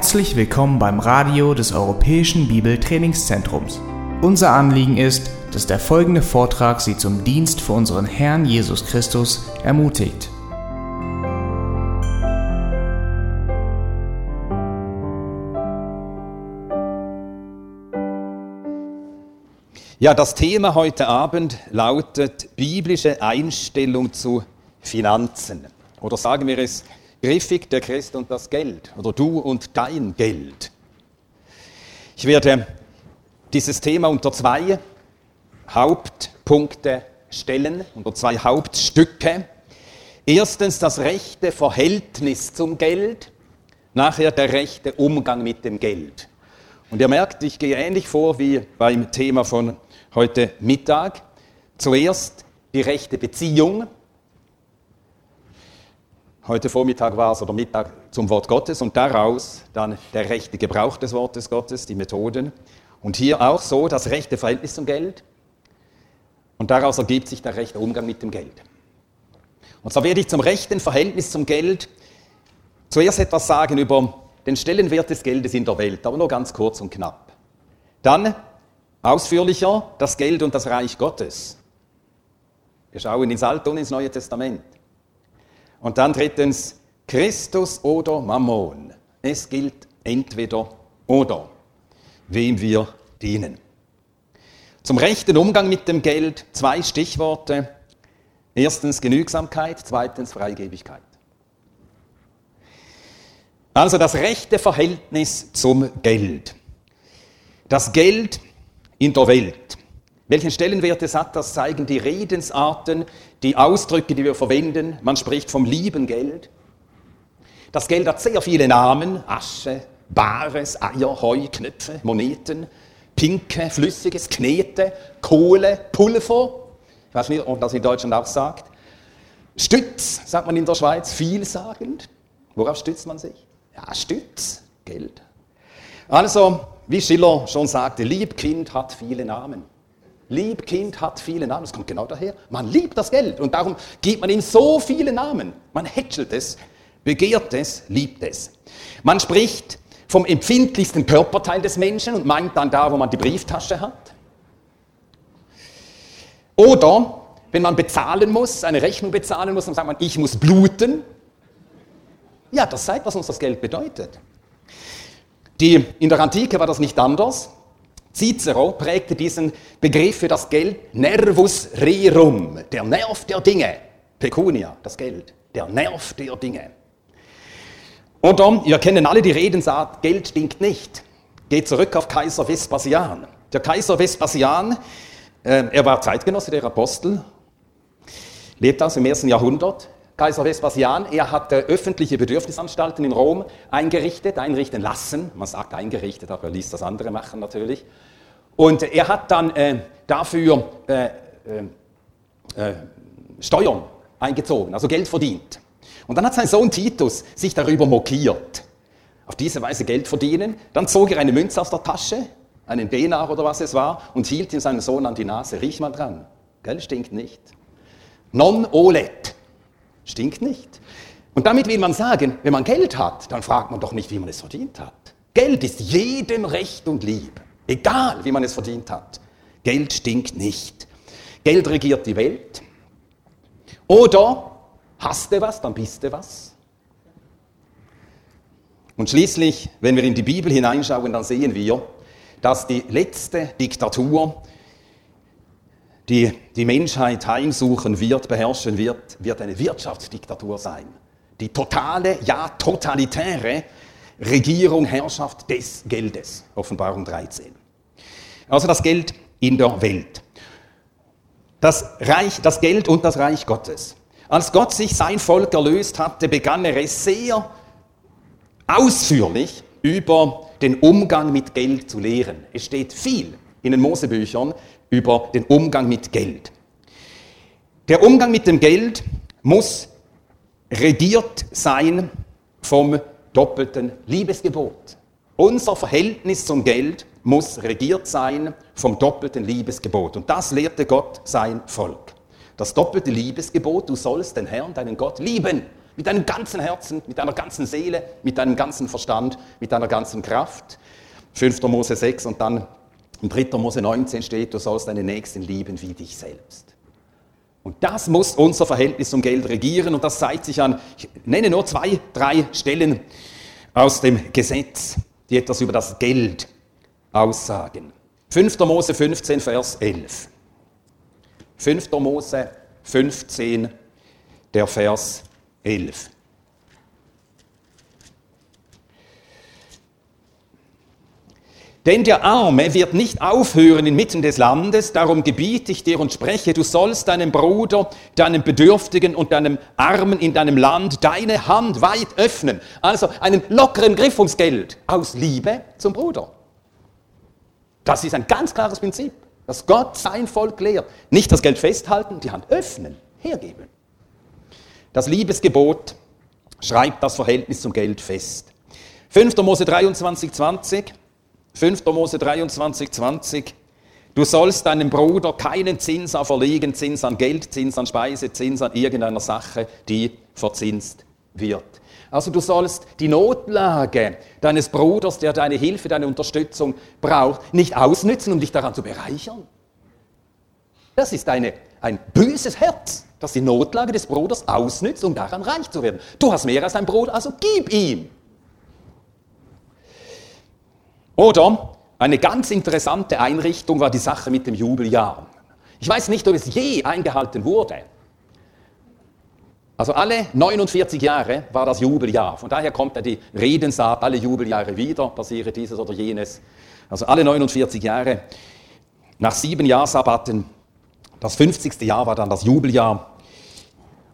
Herzlich willkommen beim Radio des Europäischen Bibeltrainingszentrums. Unser Anliegen ist, dass der folgende Vortrag Sie zum Dienst für unseren Herrn Jesus Christus ermutigt. Ja, das Thema heute Abend lautet biblische Einstellung zu Finanzen. Oder sagen wir es griffig, der Christ und das Geld. Oder du und dein Geld. Ich werde dieses Thema unter zwei Hauptpunkte stellen, unter zwei Hauptstücke. Erstens das rechte Verhältnis zum Geld, nachher der rechte Umgang mit dem Geld. Und ihr merkt, ich gehe ähnlich vor wie beim Thema von heute Mittag. Zuerst die rechte Beziehung. Heute Vormittag war es oder Mittag zum Wort Gottes und daraus dann der rechte Gebrauch des Wortes Gottes, die Methoden. Und hier auch so das rechte Verhältnis zum Geld. Und daraus ergibt sich der rechte Umgang mit dem Geld. Und zwar werde ich zum rechten Verhältnis zum Geld zuerst etwas sagen über den Stellenwert des Geldes in der Welt, aber nur ganz kurz und knapp. Dann ausführlicher das Geld und das Reich Gottes. Wir schauen ins Alte und ins Neue Testament. Und dann drittens Christus oder Mammon. Es gilt entweder oder, wem wir dienen. Zum rechten Umgang mit dem Geld zwei Stichworte. Erstens Genügsamkeit, zweitens Freigebigkeit. Also das rechte Verhältnis zum Geld. Das Geld in der Welt. Welchen Stellenwert es hat, das zeigen die Redensarten, die Ausdrücke, die wir verwenden. Man spricht vom lieben Geld. Das Geld hat sehr viele Namen. Asche, Bares, Eier, Heu, Knöpfe, Moneten, Pinke, Flüssiges, Knete, Kohle, Pulver. Ich weiß nicht, ob das in Deutschland auch sagt. Stütz, sagt man in der Schweiz, vielsagend. Worauf stützt man sich? Ja, Stütz, Geld. Also, wie Schiller schon sagte, Liebkind hat viele Namen. Liebkind hat viele Namen. Das kommt genau daher. Man liebt das Geld und darum gibt man ihm so viele Namen. Man hätschelt es, begehrt es, liebt es. Man spricht vom empfindlichsten Körperteil des Menschen und meint dann da, wo man die Brieftasche hat. Oder wenn man bezahlen muss, eine Rechnung bezahlen muss, dann sagt man, ich muss bluten. Ja, das zeigt, was uns das Geld bedeutet. Die, in der Antike war das nicht anders. Cicero prägte diesen Begriff für das Geld Nervus rerum, der Nerv der Dinge. Pecunia, das Geld, der Nerv der Dinge. Oder, ihr kennen alle die Redensart, Geld stinkt nicht. Geht zurück auf Kaiser Vespasian. Der Kaiser Vespasian, äh, er war Zeitgenosse der Apostel, lebt aus dem ersten Jahrhundert, Kaiser Vespasian, er hatte öffentliche Bedürfnisanstalten in Rom eingerichtet, einrichten lassen. Man sagt eingerichtet, aber er ließ das andere machen natürlich. Und er hat dann äh, dafür äh, äh, äh, Steuern eingezogen, also Geld verdient. Und dann hat sein Sohn Titus sich darüber mokiert. Auf diese Weise Geld verdienen. Dann zog er eine Münze aus der Tasche, einen Denar oder was es war, und hielt ihm seinen Sohn an die Nase. Riech mal dran. Geld stinkt nicht. Non olet. Stinkt nicht. Und damit will man sagen, wenn man Geld hat, dann fragt man doch nicht, wie man es verdient hat. Geld ist jedem recht und lieb, egal wie man es verdient hat. Geld stinkt nicht. Geld regiert die Welt. Oder hast du was, dann bist du was. Und schließlich, wenn wir in die Bibel hineinschauen, dann sehen wir, dass die letzte Diktatur die die Menschheit heimsuchen wird, beherrschen wird, wird eine Wirtschaftsdiktatur sein. Die totale, ja totalitäre Regierung, Herrschaft des Geldes. Offenbarung 13. Also das Geld in der Welt. Das, Reich, das Geld und das Reich Gottes. Als Gott sich sein Volk erlöst hatte, begann er es sehr ausführlich über den Umgang mit Geld zu lehren. Es steht viel in den Mosebüchern über den Umgang mit Geld. Der Umgang mit dem Geld muss regiert sein vom doppelten Liebesgebot. Unser Verhältnis zum Geld muss regiert sein vom doppelten Liebesgebot. Und das lehrte Gott sein Volk. Das doppelte Liebesgebot, du sollst den Herrn, deinen Gott, lieben Mit deinem ganzen Herzen, mit deiner ganzen Seele, mit deinem ganzen Verstand, mit deiner ganzen Kraft. 5. Mose 6 und dann in 3. Mose 19 steht, du sollst deine Nächsten lieben wie dich selbst. Und das muss unser Verhältnis zum Geld regieren und das zeigt sich an, ich nenne nur zwei, drei Stellen aus dem Gesetz, die etwas über das Geld aussagen. 5. Mose 15, Vers 11. 5. Mose 15, der Vers 11. Denn der Arme wird nicht aufhören inmitten des Landes, darum gebiete ich dir und spreche, du sollst deinem Bruder, deinem Bedürftigen und deinem Armen in deinem Land deine Hand weit öffnen. Also einen lockeren Griff ums Geld aus Liebe zum Bruder. Das ist ein ganz klares Prinzip, dass Gott sein Volk lehrt. Nicht das Geld festhalten, die Hand öffnen, hergeben. Das Liebesgebot schreibt das Verhältnis zum Geld fest. 5. Mose 23, 20. 5. Mose 23, 20. Du sollst deinem Bruder keinen Zins auferlegen, Zins an Geld, Zins an Speise, Zins an irgendeiner Sache, die verzinst wird. Also du sollst die Notlage deines Bruders, der deine Hilfe, deine Unterstützung braucht, nicht ausnützen, um dich daran zu bereichern. Das ist eine, ein böses Herz, das die Notlage des Bruders ausnützt, um daran reich zu werden. Du hast mehr als dein Bruder, also gib ihm. Oder eine ganz interessante Einrichtung war die Sache mit dem Jubeljahr. Ich weiß nicht, ob es je eingehalten wurde. Also alle 49 Jahre war das Jubeljahr. Von daher kommt ja die Redensart, alle Jubeljahre wieder, passiere dieses oder jenes. Also alle 49 Jahre. Nach sieben Jahrsabbaten, das 50. Jahr war dann das Jubeljahr.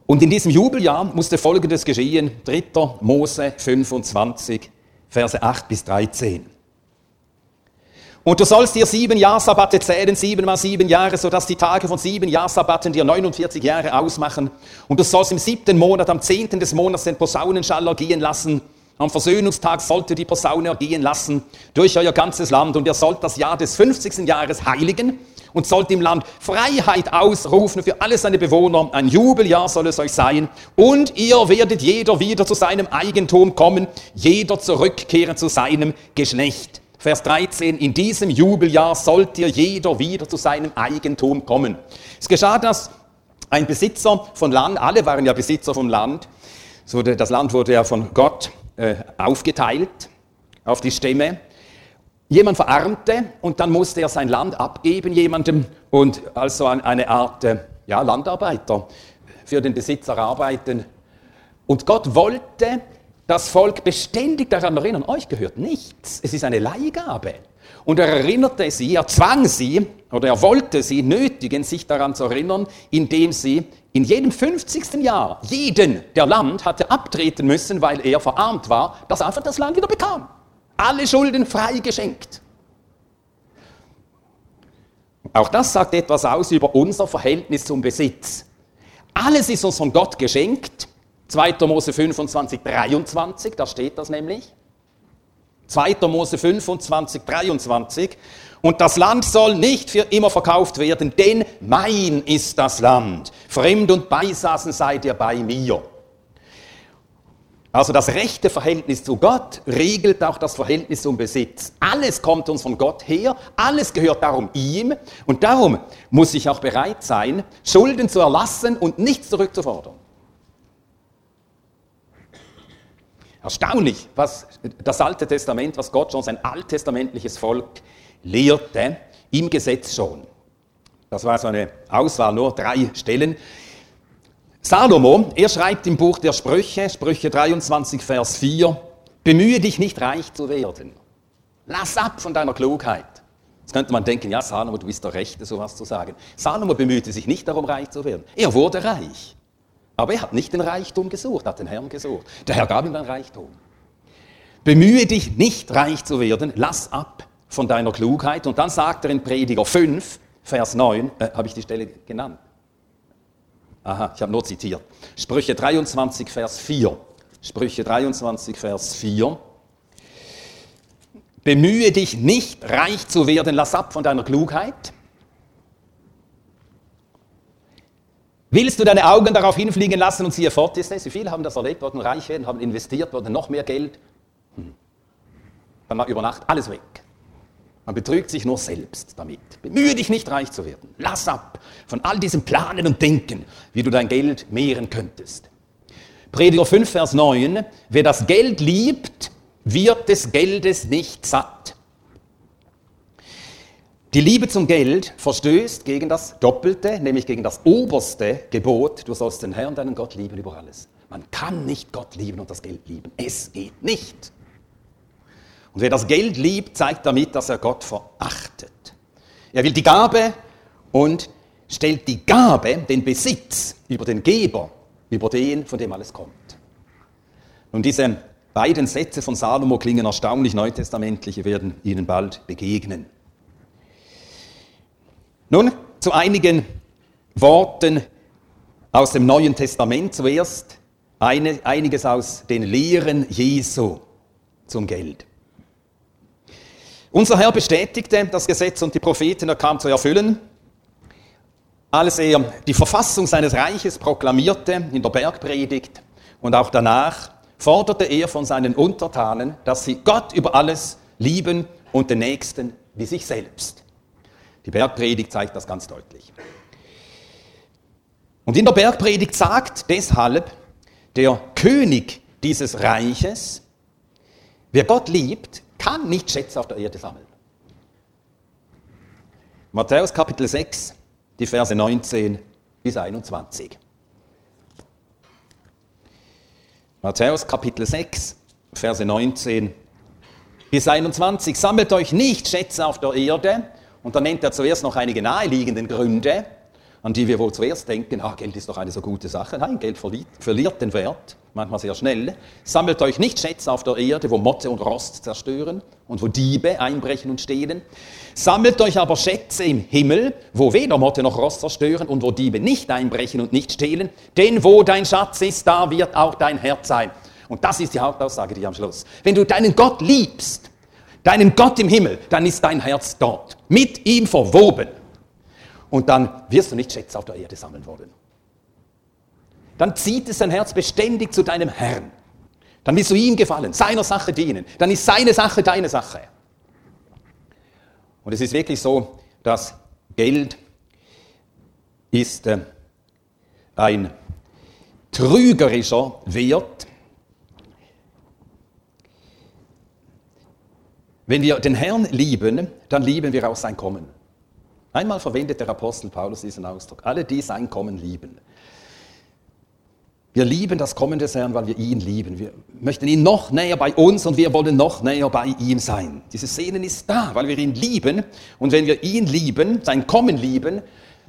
Und in diesem Jubeljahr musste Folgendes geschehen, 3. Mose 25, Verse 8 bis 13. Und du sollst dir sieben Jahrsabbatte zählen, sieben mal sieben Jahre, sodass die Tage von sieben Jahrsabbatten dir 49 Jahre ausmachen. Und du sollst im siebten Monat, am zehnten des Monats den Posaunenschall ergehen lassen. Am Versöhnungstag sollt ihr die Posaune ergehen lassen durch euer ganzes Land. Und ihr sollt das Jahr des 50. Jahres heiligen und sollt im Land Freiheit ausrufen für alle seine Bewohner. Ein Jubeljahr soll es euch sein. Und ihr werdet jeder wieder zu seinem Eigentum kommen, jeder zurückkehren zu seinem Geschlecht. Vers 13, in diesem Jubeljahr sollt ihr jeder wieder zu seinem Eigentum kommen. Es geschah, dass ein Besitzer von Land, alle waren ja Besitzer vom Land, das Land wurde ja von Gott äh, aufgeteilt auf die Stämme. Jemand verarmte und dann musste er sein Land abgeben jemandem und also eine Art äh, ja, Landarbeiter für den Besitzer arbeiten. Und Gott wollte, das Volk beständig daran erinnern, euch gehört nichts. Es ist eine Leihgabe. Und er erinnerte sie, er zwang sie oder er wollte sie nötigen, sich daran zu erinnern, indem sie in jedem 50. Jahr jeden, der Land hatte abtreten müssen, weil er verarmt war, dass er einfach das Land wieder bekam. Alle Schulden frei geschenkt. Auch das sagt etwas aus über unser Verhältnis zum Besitz. Alles ist uns von Gott geschenkt 2. Mose 25, 23, da steht das nämlich. 2. Mose 25, 23. Und das Land soll nicht für immer verkauft werden, denn mein ist das Land. Fremd und Beisaßen seid ihr bei mir. Also das rechte Verhältnis zu Gott regelt auch das Verhältnis zum Besitz. Alles kommt uns von Gott her, alles gehört darum ihm und darum muss ich auch bereit sein, Schulden zu erlassen und nichts zurückzufordern. Erstaunlich, was das Alte Testament, was Gott schon sein alttestamentliches Volk lehrte, im Gesetz schon. Das war so eine Auswahl, nur drei Stellen. Salomo, er schreibt im Buch der Sprüche, Sprüche 23, Vers 4, bemühe dich nicht reich zu werden. Lass ab von deiner Klugheit. Jetzt könnte man denken, ja Salomo, du bist der Rechte, sowas zu sagen. Salomo bemühte sich nicht darum, reich zu werden. Er wurde reich. Aber er hat nicht den Reichtum gesucht, hat den Herrn gesucht. Der Herr gab ihm den Reichtum. Bemühe dich nicht reich zu werden, lass ab von deiner Klugheit. Und dann sagt er in Prediger 5, Vers 9, äh, habe ich die Stelle genannt? Aha, ich habe nur zitiert. Sprüche 23, Vers 4. Sprüche 23, Vers 4. Bemühe dich nicht reich zu werden, lass ab von deiner Klugheit. Willst du deine Augen darauf hinfliegen lassen und siehe fort ist es? Wie viele haben das erlebt, wurden reich werden, haben investiert, wurden noch mehr Geld. Hm. Dann war über Nacht alles weg. Man betrügt sich nur selbst damit. Bemühe dich nicht, reich zu werden. Lass ab von all diesem Planen und Denken, wie du dein Geld mehren könntest. Prediger 5, Vers 9. Wer das Geld liebt, wird des Geldes nicht satt. Die Liebe zum Geld verstößt gegen das Doppelte, nämlich gegen das oberste Gebot. Du sollst den Herrn, deinen Gott lieben über alles. Man kann nicht Gott lieben und das Geld lieben. Es geht nicht. Und wer das Geld liebt, zeigt damit, dass er Gott verachtet. Er will die Gabe und stellt die Gabe, den Besitz über den Geber, über den, von dem alles kommt. Und diese beiden Sätze von Salomo klingen erstaunlich neutestamentlich, wir werden ihnen bald begegnen. Nun zu einigen Worten aus dem Neuen Testament. Zuerst eine, einiges aus den Lehren Jesu zum Geld. Unser Herr bestätigte das Gesetz und die Propheten, er kam zu erfüllen, als er die Verfassung seines Reiches proklamierte in der Bergpredigt und auch danach, forderte er von seinen Untertanen, dass sie Gott über alles lieben und den Nächsten wie sich selbst. Die Bergpredigt zeigt das ganz deutlich. Und in der Bergpredigt sagt deshalb der König dieses Reiches, wer Gott liebt, kann nicht Schätze auf der Erde sammeln. Matthäus Kapitel 6, die Verse 19 bis 21. Matthäus Kapitel 6, Verse 19 bis 21. Sammelt euch nicht Schätze auf der Erde. Und dann nennt er zuerst noch einige naheliegenden Gründe, an die wir wohl zuerst denken, ach, Geld ist doch eine so gute Sache. Nein, Geld verliert, verliert den Wert, manchmal sehr schnell. Sammelt euch nicht Schätze auf der Erde, wo Motte und Rost zerstören und wo Diebe einbrechen und stehlen. Sammelt euch aber Schätze im Himmel, wo weder Motte noch Rost zerstören und wo Diebe nicht einbrechen und nicht stehlen. Denn wo dein Schatz ist, da wird auch dein Herz sein. Und das ist die Hauptaussage, die am Schluss. Wenn du deinen Gott liebst, deinen Gott im Himmel, dann ist dein Herz dort, mit ihm verwoben. Und dann wirst du nicht Schätze auf der Erde sammeln wollen. Dann zieht es dein Herz beständig zu deinem Herrn. Dann willst du ihm gefallen, seiner Sache dienen. Dann ist seine Sache deine Sache. Und es ist wirklich so, dass Geld ist äh, ein trügerischer Wert. Wenn wir den Herrn lieben, dann lieben wir auch sein Kommen. Einmal verwendet der Apostel Paulus diesen Ausdruck. Alle, die sein Kommen lieben. Wir lieben das Kommen des Herrn, weil wir ihn lieben. Wir möchten ihn noch näher bei uns und wir wollen noch näher bei ihm sein. Dieses Sehnen ist da, weil wir ihn lieben. Und wenn wir ihn lieben, sein Kommen lieben,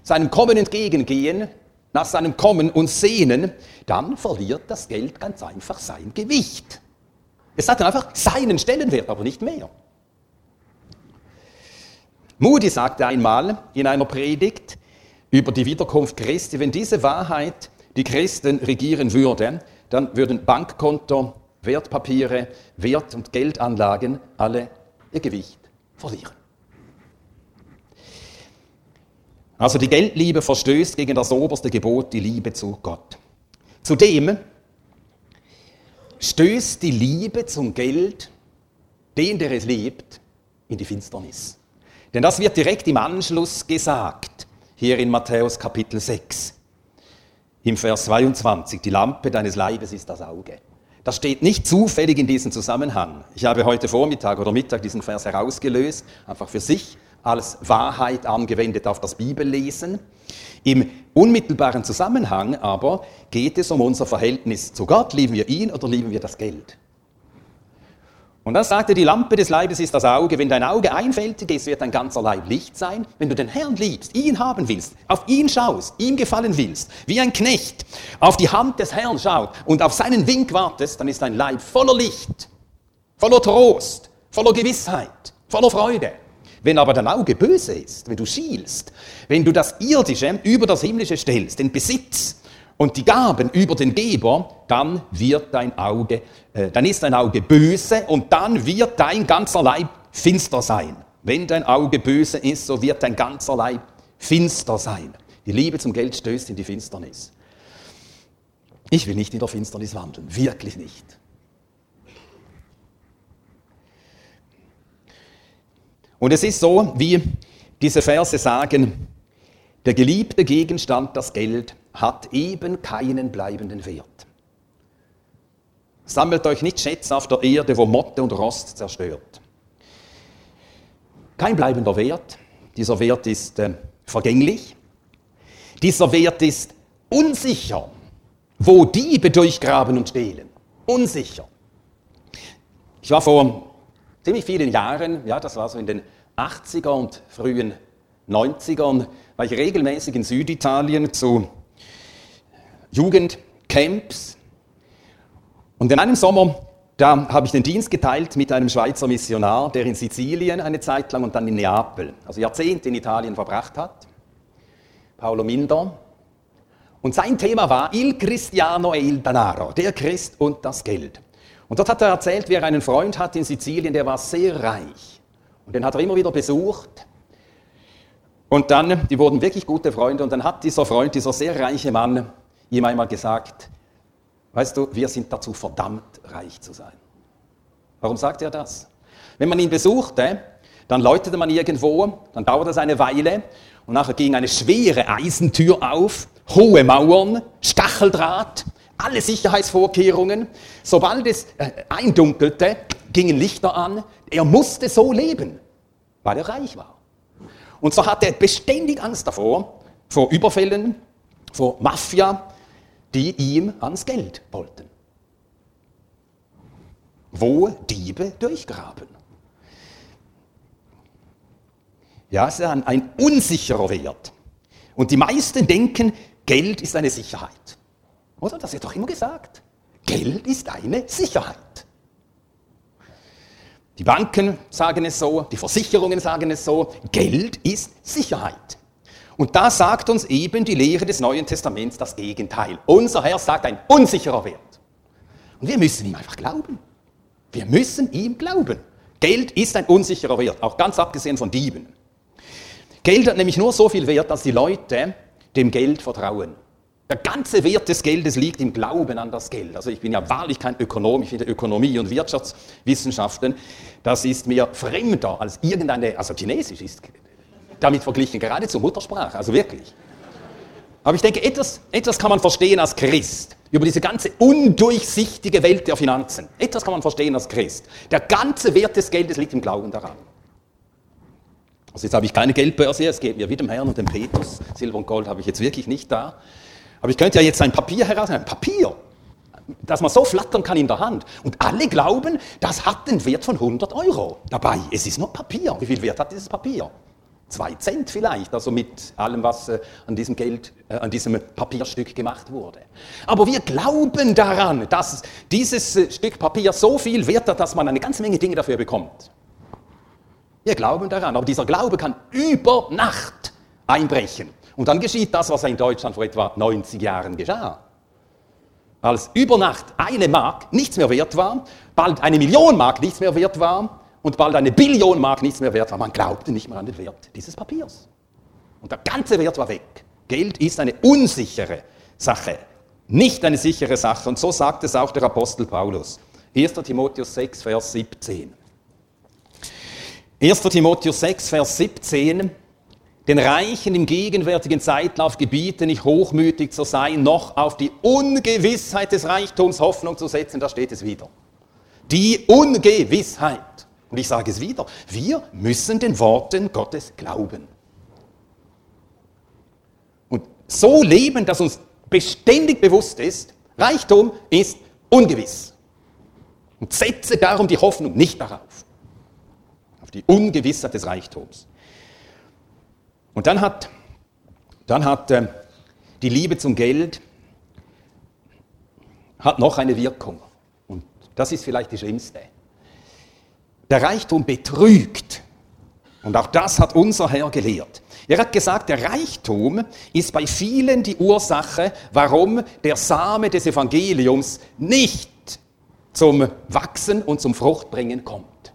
seinem Kommen entgegengehen, nach seinem Kommen uns sehnen, dann verliert das Geld ganz einfach sein Gewicht. Es hat dann einfach seinen Stellenwert, aber nicht mehr. Moody sagte einmal in einer Predigt über die Wiederkunft Christi, wenn diese Wahrheit die Christen regieren würde, dann würden Bankkonto, Wertpapiere, Wert- und Geldanlagen alle ihr Gewicht verlieren. Also die Geldliebe verstößt gegen das oberste Gebot, die Liebe zu Gott. Zudem stößt die Liebe zum Geld den, der es liebt, in die Finsternis. Denn das wird direkt im Anschluss gesagt, hier in Matthäus Kapitel 6, im Vers 22. Die Lampe deines Leibes ist das Auge. Das steht nicht zufällig in diesem Zusammenhang. Ich habe heute Vormittag oder Mittag diesen Vers herausgelöst, einfach für sich als Wahrheit angewendet auf das Bibellesen. Im unmittelbaren Zusammenhang aber geht es um unser Verhältnis zu Gott. Lieben wir ihn oder lieben wir das Geld? Und dann sagte, die Lampe des Leibes ist das Auge. Wenn dein Auge einfältig ist, wird dein ganzer Leib Licht sein. Wenn du den Herrn liebst, ihn haben willst, auf ihn schaust, ihm gefallen willst, wie ein Knecht auf die Hand des Herrn schaut und auf seinen Wink wartest, dann ist dein Leib voller Licht, voller Trost, voller Gewissheit, voller Freude. Wenn aber dein Auge böse ist, wenn du schielst, wenn du das Irdische über das Himmlische stellst, den Besitz und die Gaben über den Geber, dann wird dein Auge, dann ist dein Auge böse und dann wird dein ganzer Leib finster sein. Wenn dein Auge böse ist, so wird dein ganzer Leib finster sein. Die Liebe zum Geld stößt in die Finsternis. Ich will nicht in der Finsternis wandeln, wirklich nicht. Und es ist so, wie diese Verse sagen, der geliebte Gegenstand, das Geld, hat eben keinen bleibenden Wert. Sammelt euch nicht Schätze auf der Erde, wo Motte und Rost zerstört. Kein bleibender Wert. Dieser Wert ist äh, vergänglich. Dieser Wert ist unsicher, wo Diebe durchgraben und stehlen. Unsicher. Ich war vor ziemlich vielen Jahren, ja, das war so in den 80er und frühen 90ern, war ich regelmäßig in Süditalien zu Jugendcamps. Und in einem Sommer, da habe ich den Dienst geteilt mit einem Schweizer Missionar, der in Sizilien eine Zeit lang und dann in Neapel, also Jahrzehnte in Italien verbracht hat. Paolo Minder. Und sein Thema war Il Cristiano e il Danaro, der Christ und das Geld. Und dort hat er erzählt, wie er einen Freund hat in Sizilien, der war sehr reich. Und den hat er immer wieder besucht. Und dann, die wurden wirklich gute Freunde. Und dann hat dieser Freund, dieser sehr reiche Mann, ihm einmal gesagt, weißt du, wir sind dazu verdammt, reich zu sein. Warum sagt er das? Wenn man ihn besuchte, dann läutete man irgendwo, dann dauerte es eine Weile und nachher ging eine schwere Eisentür auf, hohe Mauern, Stacheldraht, alle Sicherheitsvorkehrungen. Sobald es äh, eindunkelte, gingen Lichter an. Er musste so leben, weil er reich war. Und so hatte er beständig Angst davor, vor Überfällen, vor Mafia, die ihm ans Geld wollten. Wo Diebe durchgraben. Ja, es ist ein, ein unsicherer Wert. Und die meisten denken, Geld ist eine Sicherheit. Oder? Das wird doch immer gesagt. Geld ist eine Sicherheit. Die Banken sagen es so, die Versicherungen sagen es so, Geld ist Sicherheit. Und da sagt uns eben die Lehre des Neuen Testaments das Gegenteil. Unser Herr sagt ein unsicherer Wert. Und wir müssen ihm einfach glauben. Wir müssen ihm glauben. Geld ist ein unsicherer Wert, auch ganz abgesehen von Dieben. Geld hat nämlich nur so viel Wert, dass die Leute dem Geld vertrauen. Der ganze Wert des Geldes liegt im Glauben an das Geld. Also ich bin ja wahrlich kein Ökonom, ich finde Ökonomie und Wirtschaftswissenschaften, das ist mir fremder als irgendeine, also Chinesisch ist damit verglichen geradezu Muttersprache, also wirklich. Aber ich denke, etwas, etwas kann man verstehen als Christ über diese ganze undurchsichtige Welt der Finanzen. Etwas kann man verstehen als Christ. Der ganze Wert des Geldes liegt im Glauben daran. Also jetzt habe ich keine Geldbörse, es geht mir wie dem Herrn und dem Petrus. Silber und Gold habe ich jetzt wirklich nicht da. Aber ich könnte ja jetzt ein Papier herausnehmen, ein Papier, das man so flattern kann in der Hand. Und alle glauben, das hat den Wert von 100 Euro. Dabei, es ist nur Papier. Wie viel Wert hat dieses Papier? Zwei Cent vielleicht, also mit allem, was äh, an diesem Geld, äh, an diesem Papierstück gemacht wurde. Aber wir glauben daran, dass dieses äh, Stück Papier so viel wert hat, dass man eine ganze Menge Dinge dafür bekommt. Wir glauben daran, aber dieser Glaube kann über Nacht einbrechen. Und dann geschieht das, was in Deutschland vor etwa 90 Jahren geschah. Als über Nacht eine Mark nichts mehr wert war, bald eine Million Mark nichts mehr wert war und bald eine Billion Mark nichts mehr wert war. Man glaubte nicht mehr an den Wert dieses Papiers. Und der ganze Wert war weg. Geld ist eine unsichere Sache, nicht eine sichere Sache. Und so sagt es auch der Apostel Paulus. 1. Timotheus 6, Vers 17. 1. Timotheus 6, Vers 17 den Reichen im gegenwärtigen Zeitlauf gebiete nicht hochmütig zu sein, noch auf die Ungewissheit des Reichtums Hoffnung zu setzen, da steht es wieder. Die Ungewissheit. Und ich sage es wieder, wir müssen den Worten Gottes glauben. Und so leben, dass uns beständig bewusst ist, Reichtum ist ungewiss. Und setze darum die Hoffnung nicht darauf, auf die Ungewissheit des Reichtums. Und dann hat, dann hat äh, die Liebe zum Geld hat noch eine Wirkung. Und das ist vielleicht die schlimmste. Der Reichtum betrügt. Und auch das hat unser Herr gelehrt. Er hat gesagt, der Reichtum ist bei vielen die Ursache, warum der Same des Evangeliums nicht zum Wachsen und zum Fruchtbringen kommt.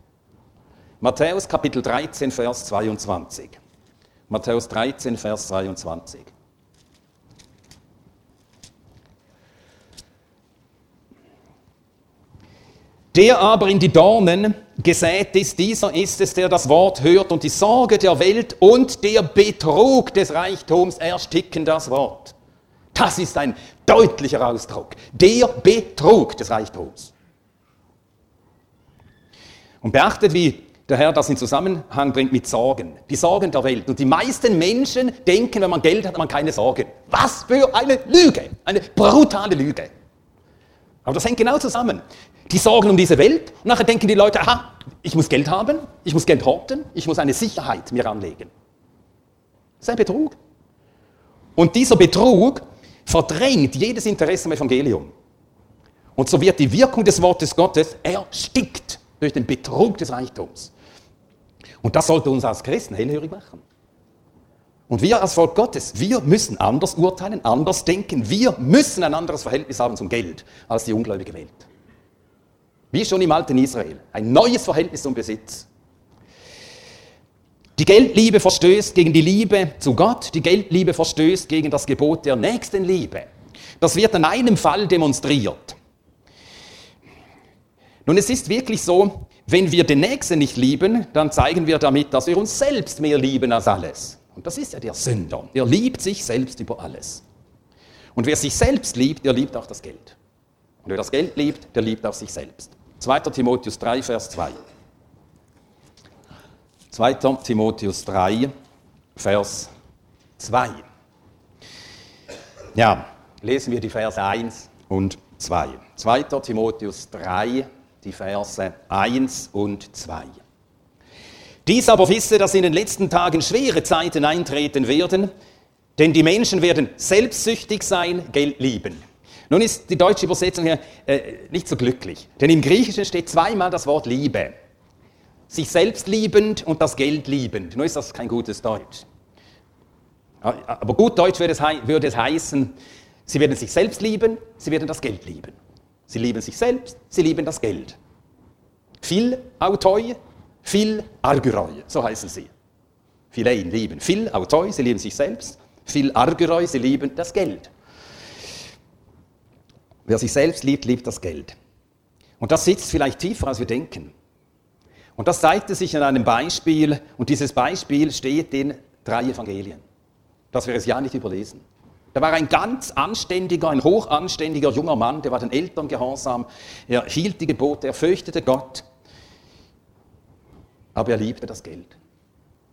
Matthäus Kapitel 13, Vers 22. Matthäus 13, Vers 23. Der aber in die Dornen gesät ist, dieser ist es, der das Wort hört und die Sorge der Welt und der Betrug des Reichtums ersticken das Wort. Das ist ein deutlicher Ausdruck. Der Betrug des Reichtums. Und beachtet, wie der Herr das in Zusammenhang bringt mit Sorgen. Die Sorgen der Welt. Und die meisten Menschen denken, wenn man Geld hat, hat man keine Sorgen. Was für eine Lüge. Eine brutale Lüge. Aber das hängt genau zusammen. Die sorgen um diese Welt und nachher denken die Leute, aha, ich muss Geld haben, ich muss Geld horten, ich muss eine Sicherheit mir anlegen. Das ist ein Betrug. Und dieser Betrug verdrängt jedes Interesse am Evangelium. Und so wird die Wirkung des Wortes Gottes erstickt durch den Betrug des Reichtums. Und das sollte uns als Christen hellhörig machen. Und wir als Volk Gottes, wir müssen anders urteilen, anders denken. Wir müssen ein anderes Verhältnis haben zum Geld als die ungläubige Welt. Wie schon im alten Israel. Ein neues Verhältnis zum Besitz. Die Geldliebe verstößt gegen die Liebe zu Gott, die Geldliebe verstößt gegen das Gebot der Nächstenliebe. Das wird an einem Fall demonstriert. Nun, es ist wirklich so, wenn wir den Nächsten nicht lieben, dann zeigen wir damit, dass wir uns selbst mehr lieben als alles. Und das ist ja der Sünder. Er liebt sich selbst über alles. Und wer sich selbst liebt, der liebt auch das Geld. Und wer das Geld liebt, der liebt auch sich selbst. 2. Timotheus 3, Vers 2. 2. Timotheus 3, Vers 2. Ja, lesen wir die Verse 1 und 2. 2. Timotheus 3, die Verse 1 und 2. Dies aber wisse, dass in den letzten Tagen schwere Zeiten eintreten werden, denn die Menschen werden selbstsüchtig sein, Geld lieben. Nun ist die deutsche Übersetzung hier äh, nicht so glücklich, denn im Griechischen steht zweimal das Wort Liebe. Sich selbst liebend und das Geld liebend. Nun ist das kein gutes Deutsch. Aber gut Deutsch würde es, würde es heißen, sie werden sich selbst lieben, sie werden das Geld lieben. Sie lieben sich selbst, sie lieben das Geld. Viel Autoi, Phil Argyroi, so heißen sie. Philein lieben. Phil Autoi, sie lieben sich selbst. Phil Argyroi, sie lieben das Geld. Wer sich selbst liebt, liebt das Geld. Und das sitzt vielleicht tiefer, als wir denken. Und das zeigte sich in einem Beispiel, und dieses Beispiel steht in drei Evangelien, dass wir es ja nicht überlesen. Da war ein ganz anständiger, ein hochanständiger junger Mann, der war den Eltern gehorsam, er hielt die Gebote, er fürchtete Gott aber er liebte das Geld.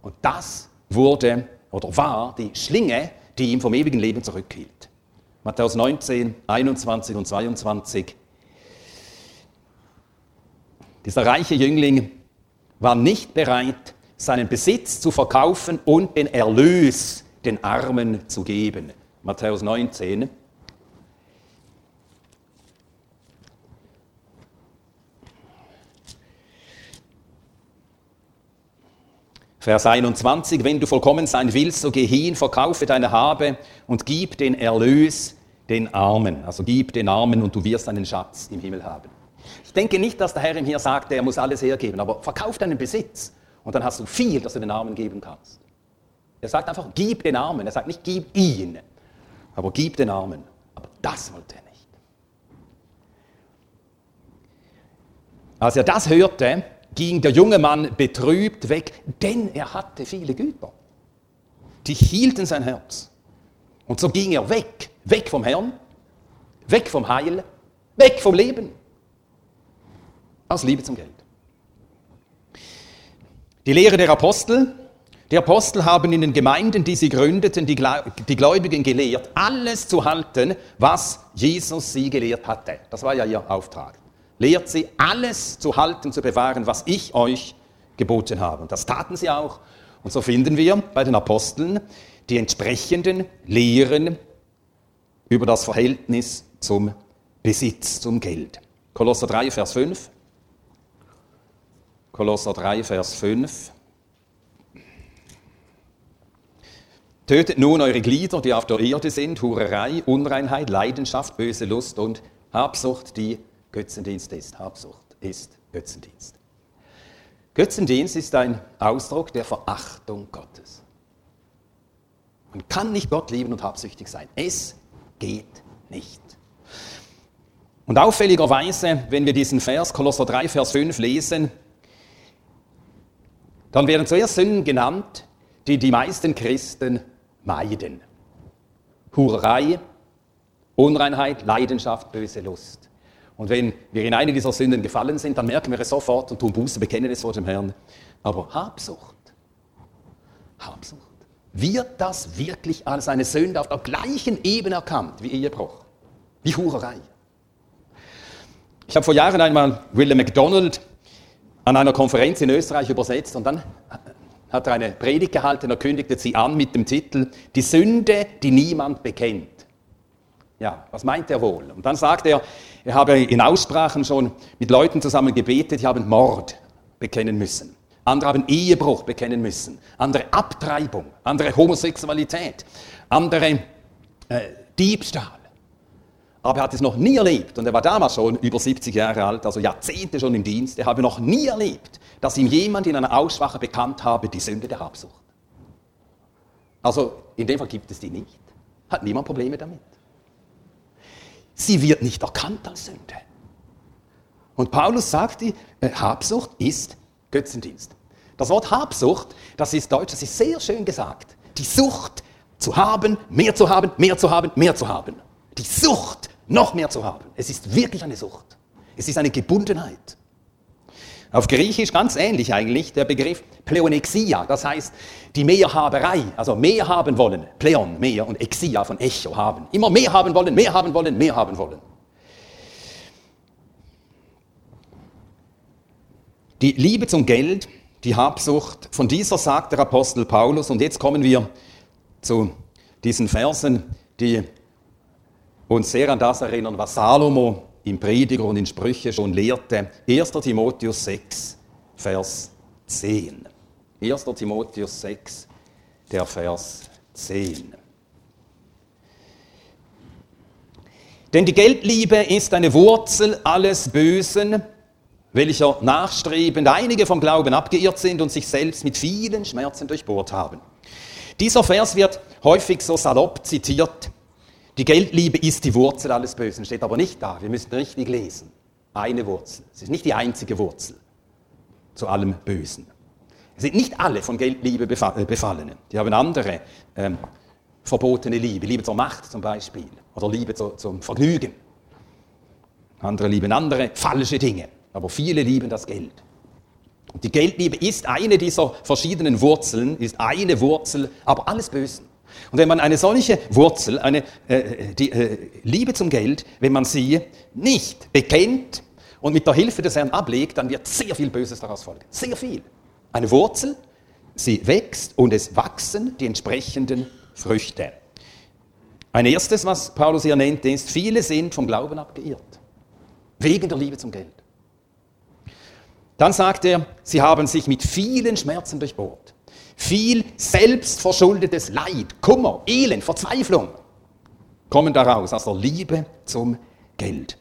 Und das wurde oder war die Schlinge, die ihn vom ewigen Leben zurückhielt. Matthäus 19, 21 und 22. Dieser reiche Jüngling war nicht bereit, seinen Besitz zu verkaufen und den Erlös den Armen zu geben. Matthäus 19, Vers 21, wenn du vollkommen sein willst, so geh hin, verkaufe deine Habe und gib den Erlös den Armen. Also gib den Armen und du wirst einen Schatz im Himmel haben. Ich denke nicht, dass der Herr ihm hier sagt, er muss alles hergeben, aber verkauf deinen Besitz und dann hast du viel, das du den Armen geben kannst. Er sagt einfach, gib den Armen. Er sagt nicht, gib ihn, aber gib den Armen. Aber das wollte er nicht. Als er das hörte, ging der junge Mann betrübt weg, denn er hatte viele Güter. Die hielten sein Herz. Und so ging er weg, weg vom Herrn, weg vom Heil, weg vom Leben. Aus Liebe zum Geld. Die Lehre der Apostel. Die Apostel haben in den Gemeinden, die sie gründeten, die Gläubigen gelehrt, alles zu halten, was Jesus sie gelehrt hatte. Das war ja ihr Auftrag lehrt sie, alles zu halten, zu bewahren, was ich euch geboten habe. Und das taten sie auch. Und so finden wir bei den Aposteln die entsprechenden Lehren über das Verhältnis zum Besitz, zum Geld. Kolosser 3, Vers 5. Kolosser 3, Vers 5. Tötet nun eure Glieder, die auf der Erde sind, Hurerei, Unreinheit, Leidenschaft, böse Lust und Habsucht, die Götzendienst ist. Habsucht ist Götzendienst. Götzendienst ist ein Ausdruck der Verachtung Gottes. Man kann nicht Gott lieben und habsüchtig sein. Es geht nicht. Und auffälligerweise, wenn wir diesen Vers, Kolosser 3, Vers 5 lesen, dann werden zuerst Sünden genannt, die die meisten Christen meiden. Hurerei, Unreinheit, Leidenschaft, böse Lust. Und wenn wir in eine dieser Sünden gefallen sind, dann merken wir es sofort und tun Buße, bekennen es vor dem Herrn. Aber Habsucht, Habsucht, wird das wirklich als eine Sünde auf der gleichen Ebene erkannt wie Ehebruch, wie Hurerei? Ich habe vor Jahren einmal William MacDonald an einer Konferenz in Österreich übersetzt und dann hat er eine Predigt gehalten, er kündigte sie an mit dem Titel Die Sünde, die niemand bekennt. Ja, was meint er wohl? Und dann sagt er, er habe in Aussprachen schon mit Leuten zusammen gebetet, die haben Mord bekennen müssen. Andere haben Ehebruch bekennen müssen, andere Abtreibung, andere Homosexualität, andere äh, Diebstahl. Aber er hat es noch nie erlebt, und er war damals schon über 70 Jahre alt, also Jahrzehnte schon im Dienst, er habe noch nie erlebt, dass ihm jemand in einer Aussprache bekannt habe, die Sünde der Habsucht. Also in dem Fall gibt es die nicht. Hat niemand Probleme damit. Sie wird nicht erkannt als Sünde. Und Paulus sagt, die äh, Habsucht ist Götzendienst. Das Wort Habsucht, das ist deutsch, das ist sehr schön gesagt. Die Sucht zu haben, mehr zu haben, mehr zu haben, mehr zu haben. Die Sucht, noch mehr zu haben. Es ist wirklich eine Sucht. Es ist eine Gebundenheit. Auf Griechisch ganz ähnlich eigentlich der Begriff Pleonexia, das heißt die Mehrhaberei, also mehr haben wollen, Pleon, mehr und Exia von Echo haben. Immer mehr haben wollen, mehr haben wollen, mehr haben wollen. Die Liebe zum Geld, die Habsucht, von dieser sagt der Apostel Paulus, und jetzt kommen wir zu diesen Versen, die uns sehr an das erinnern, was Salomo im Prediger und in Sprüche schon lehrte. 1. Timotheus 6, Vers 10. 1. Timotheus 6, der Vers 10. Denn die Geldliebe ist eine Wurzel alles Bösen, welcher nachstrebend einige vom Glauben abgeirrt sind und sich selbst mit vielen Schmerzen durchbohrt haben. Dieser Vers wird häufig so salopp zitiert, die Geldliebe ist die Wurzel alles Bösen, steht aber nicht da. Wir müssen richtig lesen. Eine Wurzel. Es ist nicht die einzige Wurzel zu allem Bösen. Es sind nicht alle von Geldliebe äh, befallene. Die haben andere ähm, verbotene Liebe. Liebe zur Macht zum Beispiel. Oder Liebe zu, zum Vergnügen. Andere lieben andere falsche Dinge. Aber viele lieben das Geld. Und die Geldliebe ist eine dieser verschiedenen Wurzeln, ist eine Wurzel, aber alles Bösen. Und wenn man eine solche Wurzel, eine äh, die, äh, Liebe zum Geld, wenn man sie nicht bekennt und mit der Hilfe des Herrn ablegt, dann wird sehr viel Böses daraus folgen. Sehr viel. Eine Wurzel, sie wächst und es wachsen die entsprechenden Früchte. Ein erstes, was Paulus hier nennt, ist, viele sind vom Glauben abgeirrt. Wegen der Liebe zum Geld. Dann sagt er, sie haben sich mit vielen Schmerzen durchbohrt. Viel selbstverschuldetes Leid, Kummer, Elend, Verzweiflung kommen daraus aus der Liebe zum Geld.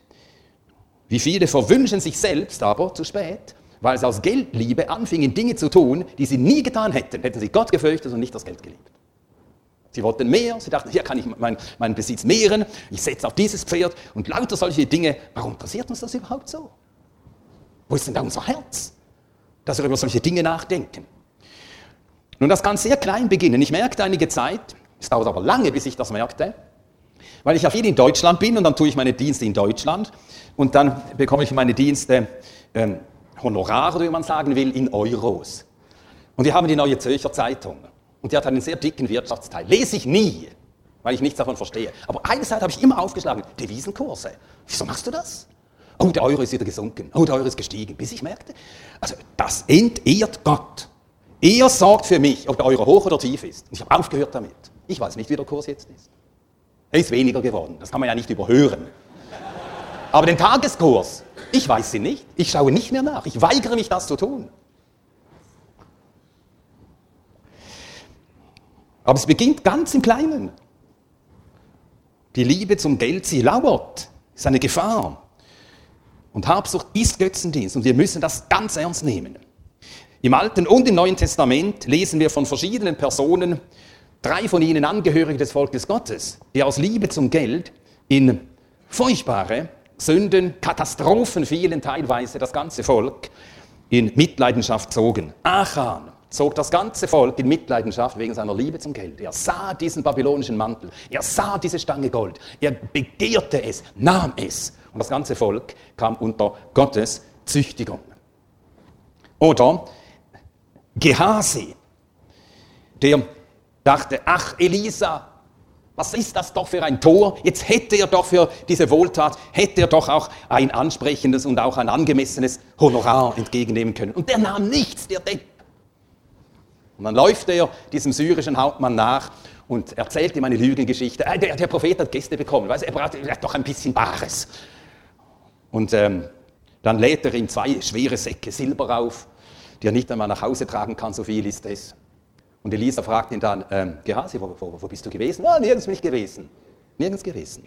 Wie viele verwünschen sich selbst aber zu spät, weil sie aus Geldliebe anfingen, Dinge zu tun, die sie nie getan hätten, hätten sie Gott gefürchtet und nicht das Geld geliebt. Sie wollten mehr, sie dachten, hier kann ich meinen mein Besitz mehren, ich setze auf dieses Pferd und lauter solche Dinge. Warum interessiert uns das überhaupt so? Wo ist denn da unser Herz, dass wir über solche Dinge nachdenken? Nun, das kann sehr klein beginnen. Ich merkte einige Zeit, es dauert aber lange, bis ich das merkte, weil ich ja viel in Deutschland bin und dann tue ich meine Dienste in Deutschland und dann bekomme ich meine Dienste ähm, Honorare, wie man sagen will, in Euros. Und wir haben die Neue Zürcher Zeitung und die hat einen sehr dicken Wirtschaftsteil. Lese ich nie, weil ich nichts davon verstehe. Aber eine Seite habe ich immer aufgeschlagen, Devisenkurse. Wieso machst du das? Oh, der Euro ist wieder gesunken. Oh, der Euro ist gestiegen. Bis ich merkte, also das entehrt Gott. Er sorgt für mich, ob der Euro hoch oder tief ist. Ich habe aufgehört damit. Ich weiß nicht, wie der Kurs jetzt ist. Er ist weniger geworden. Das kann man ja nicht überhören. Aber den Tageskurs, ich weiß sie nicht. Ich schaue nicht mehr nach. Ich weigere mich, das zu tun. Aber es beginnt ganz im Kleinen. Die Liebe zum Geld, sie lauert. Ist eine Gefahr. Und Habsucht ist Götzendienst. Und wir müssen das ganz ernst nehmen. Im Alten und im Neuen Testament lesen wir von verschiedenen Personen, drei von ihnen Angehörige des Volkes Gottes, die aus Liebe zum Geld in furchtbare Sünden, Katastrophen fielen teilweise das ganze Volk in Mitleidenschaft zogen. Achan zog das ganze Volk in Mitleidenschaft wegen seiner Liebe zum Geld. Er sah diesen babylonischen Mantel, er sah diese Stange Gold, er begehrte es, nahm es und das ganze Volk kam unter Gottes Züchtigung. Oder Gehasi, der dachte, ach Elisa, was ist das doch für ein Tor? Jetzt hätte er doch für diese Wohltat, hätte er doch auch ein ansprechendes und auch ein angemessenes Honorar entgegennehmen können. Und der nahm nichts, der Depp. Und dann läuft er diesem syrischen Hauptmann nach und erzählt ihm eine Lügengeschichte. Äh, der, der, Prophet hat Gäste bekommen, weißt, er braucht doch ein bisschen Bares. Und ähm, dann lädt er ihm zwei schwere Säcke Silber auf, die er nicht einmal nach Hause tragen kann, so viel ist es. Und Elisa fragt ihn dann, ähm, Gehasi, wo, wo, wo, bist du gewesen? Ah, nirgends bin ich gewesen. Nirgends gewesen.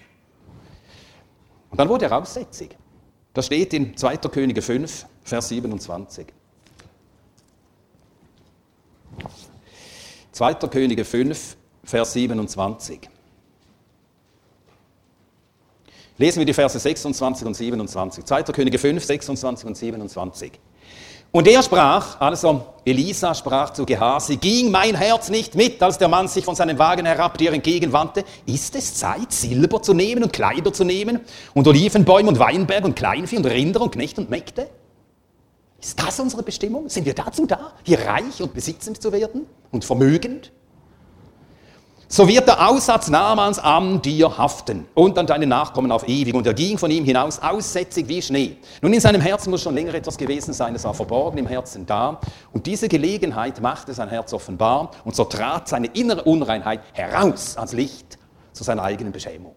Und dann wurde er aussätzig. Das steht in 2. Könige 5, Vers 27. 2. Könige 5, Vers 27. Lesen wir die Verse 26 und 27. 2. Könige 5, 26 und 27. Und er sprach, also Elisa sprach zu Gehasi, ging mein Herz nicht mit, als der Mann sich von seinem Wagen herab dir entgegenwandte. Ist es Zeit, Silber zu nehmen und Kleider zu nehmen und Olivenbäume und Weinberg und Kleinvieh und Rinder und Knechte und Mägde? Ist das unsere Bestimmung? Sind wir dazu da, hier reich und besitzend zu werden und vermögend? So wird der Aussatz Namans an dir haften und an deinen Nachkommen auf ewig. Und er ging von ihm hinaus aussätzig wie Schnee. Nun, in seinem Herzen muss schon länger etwas gewesen sein, es war verborgen im Herzen da. Und diese Gelegenheit machte sein Herz offenbar und so trat seine innere Unreinheit heraus ans Licht zu seiner eigenen Beschämung.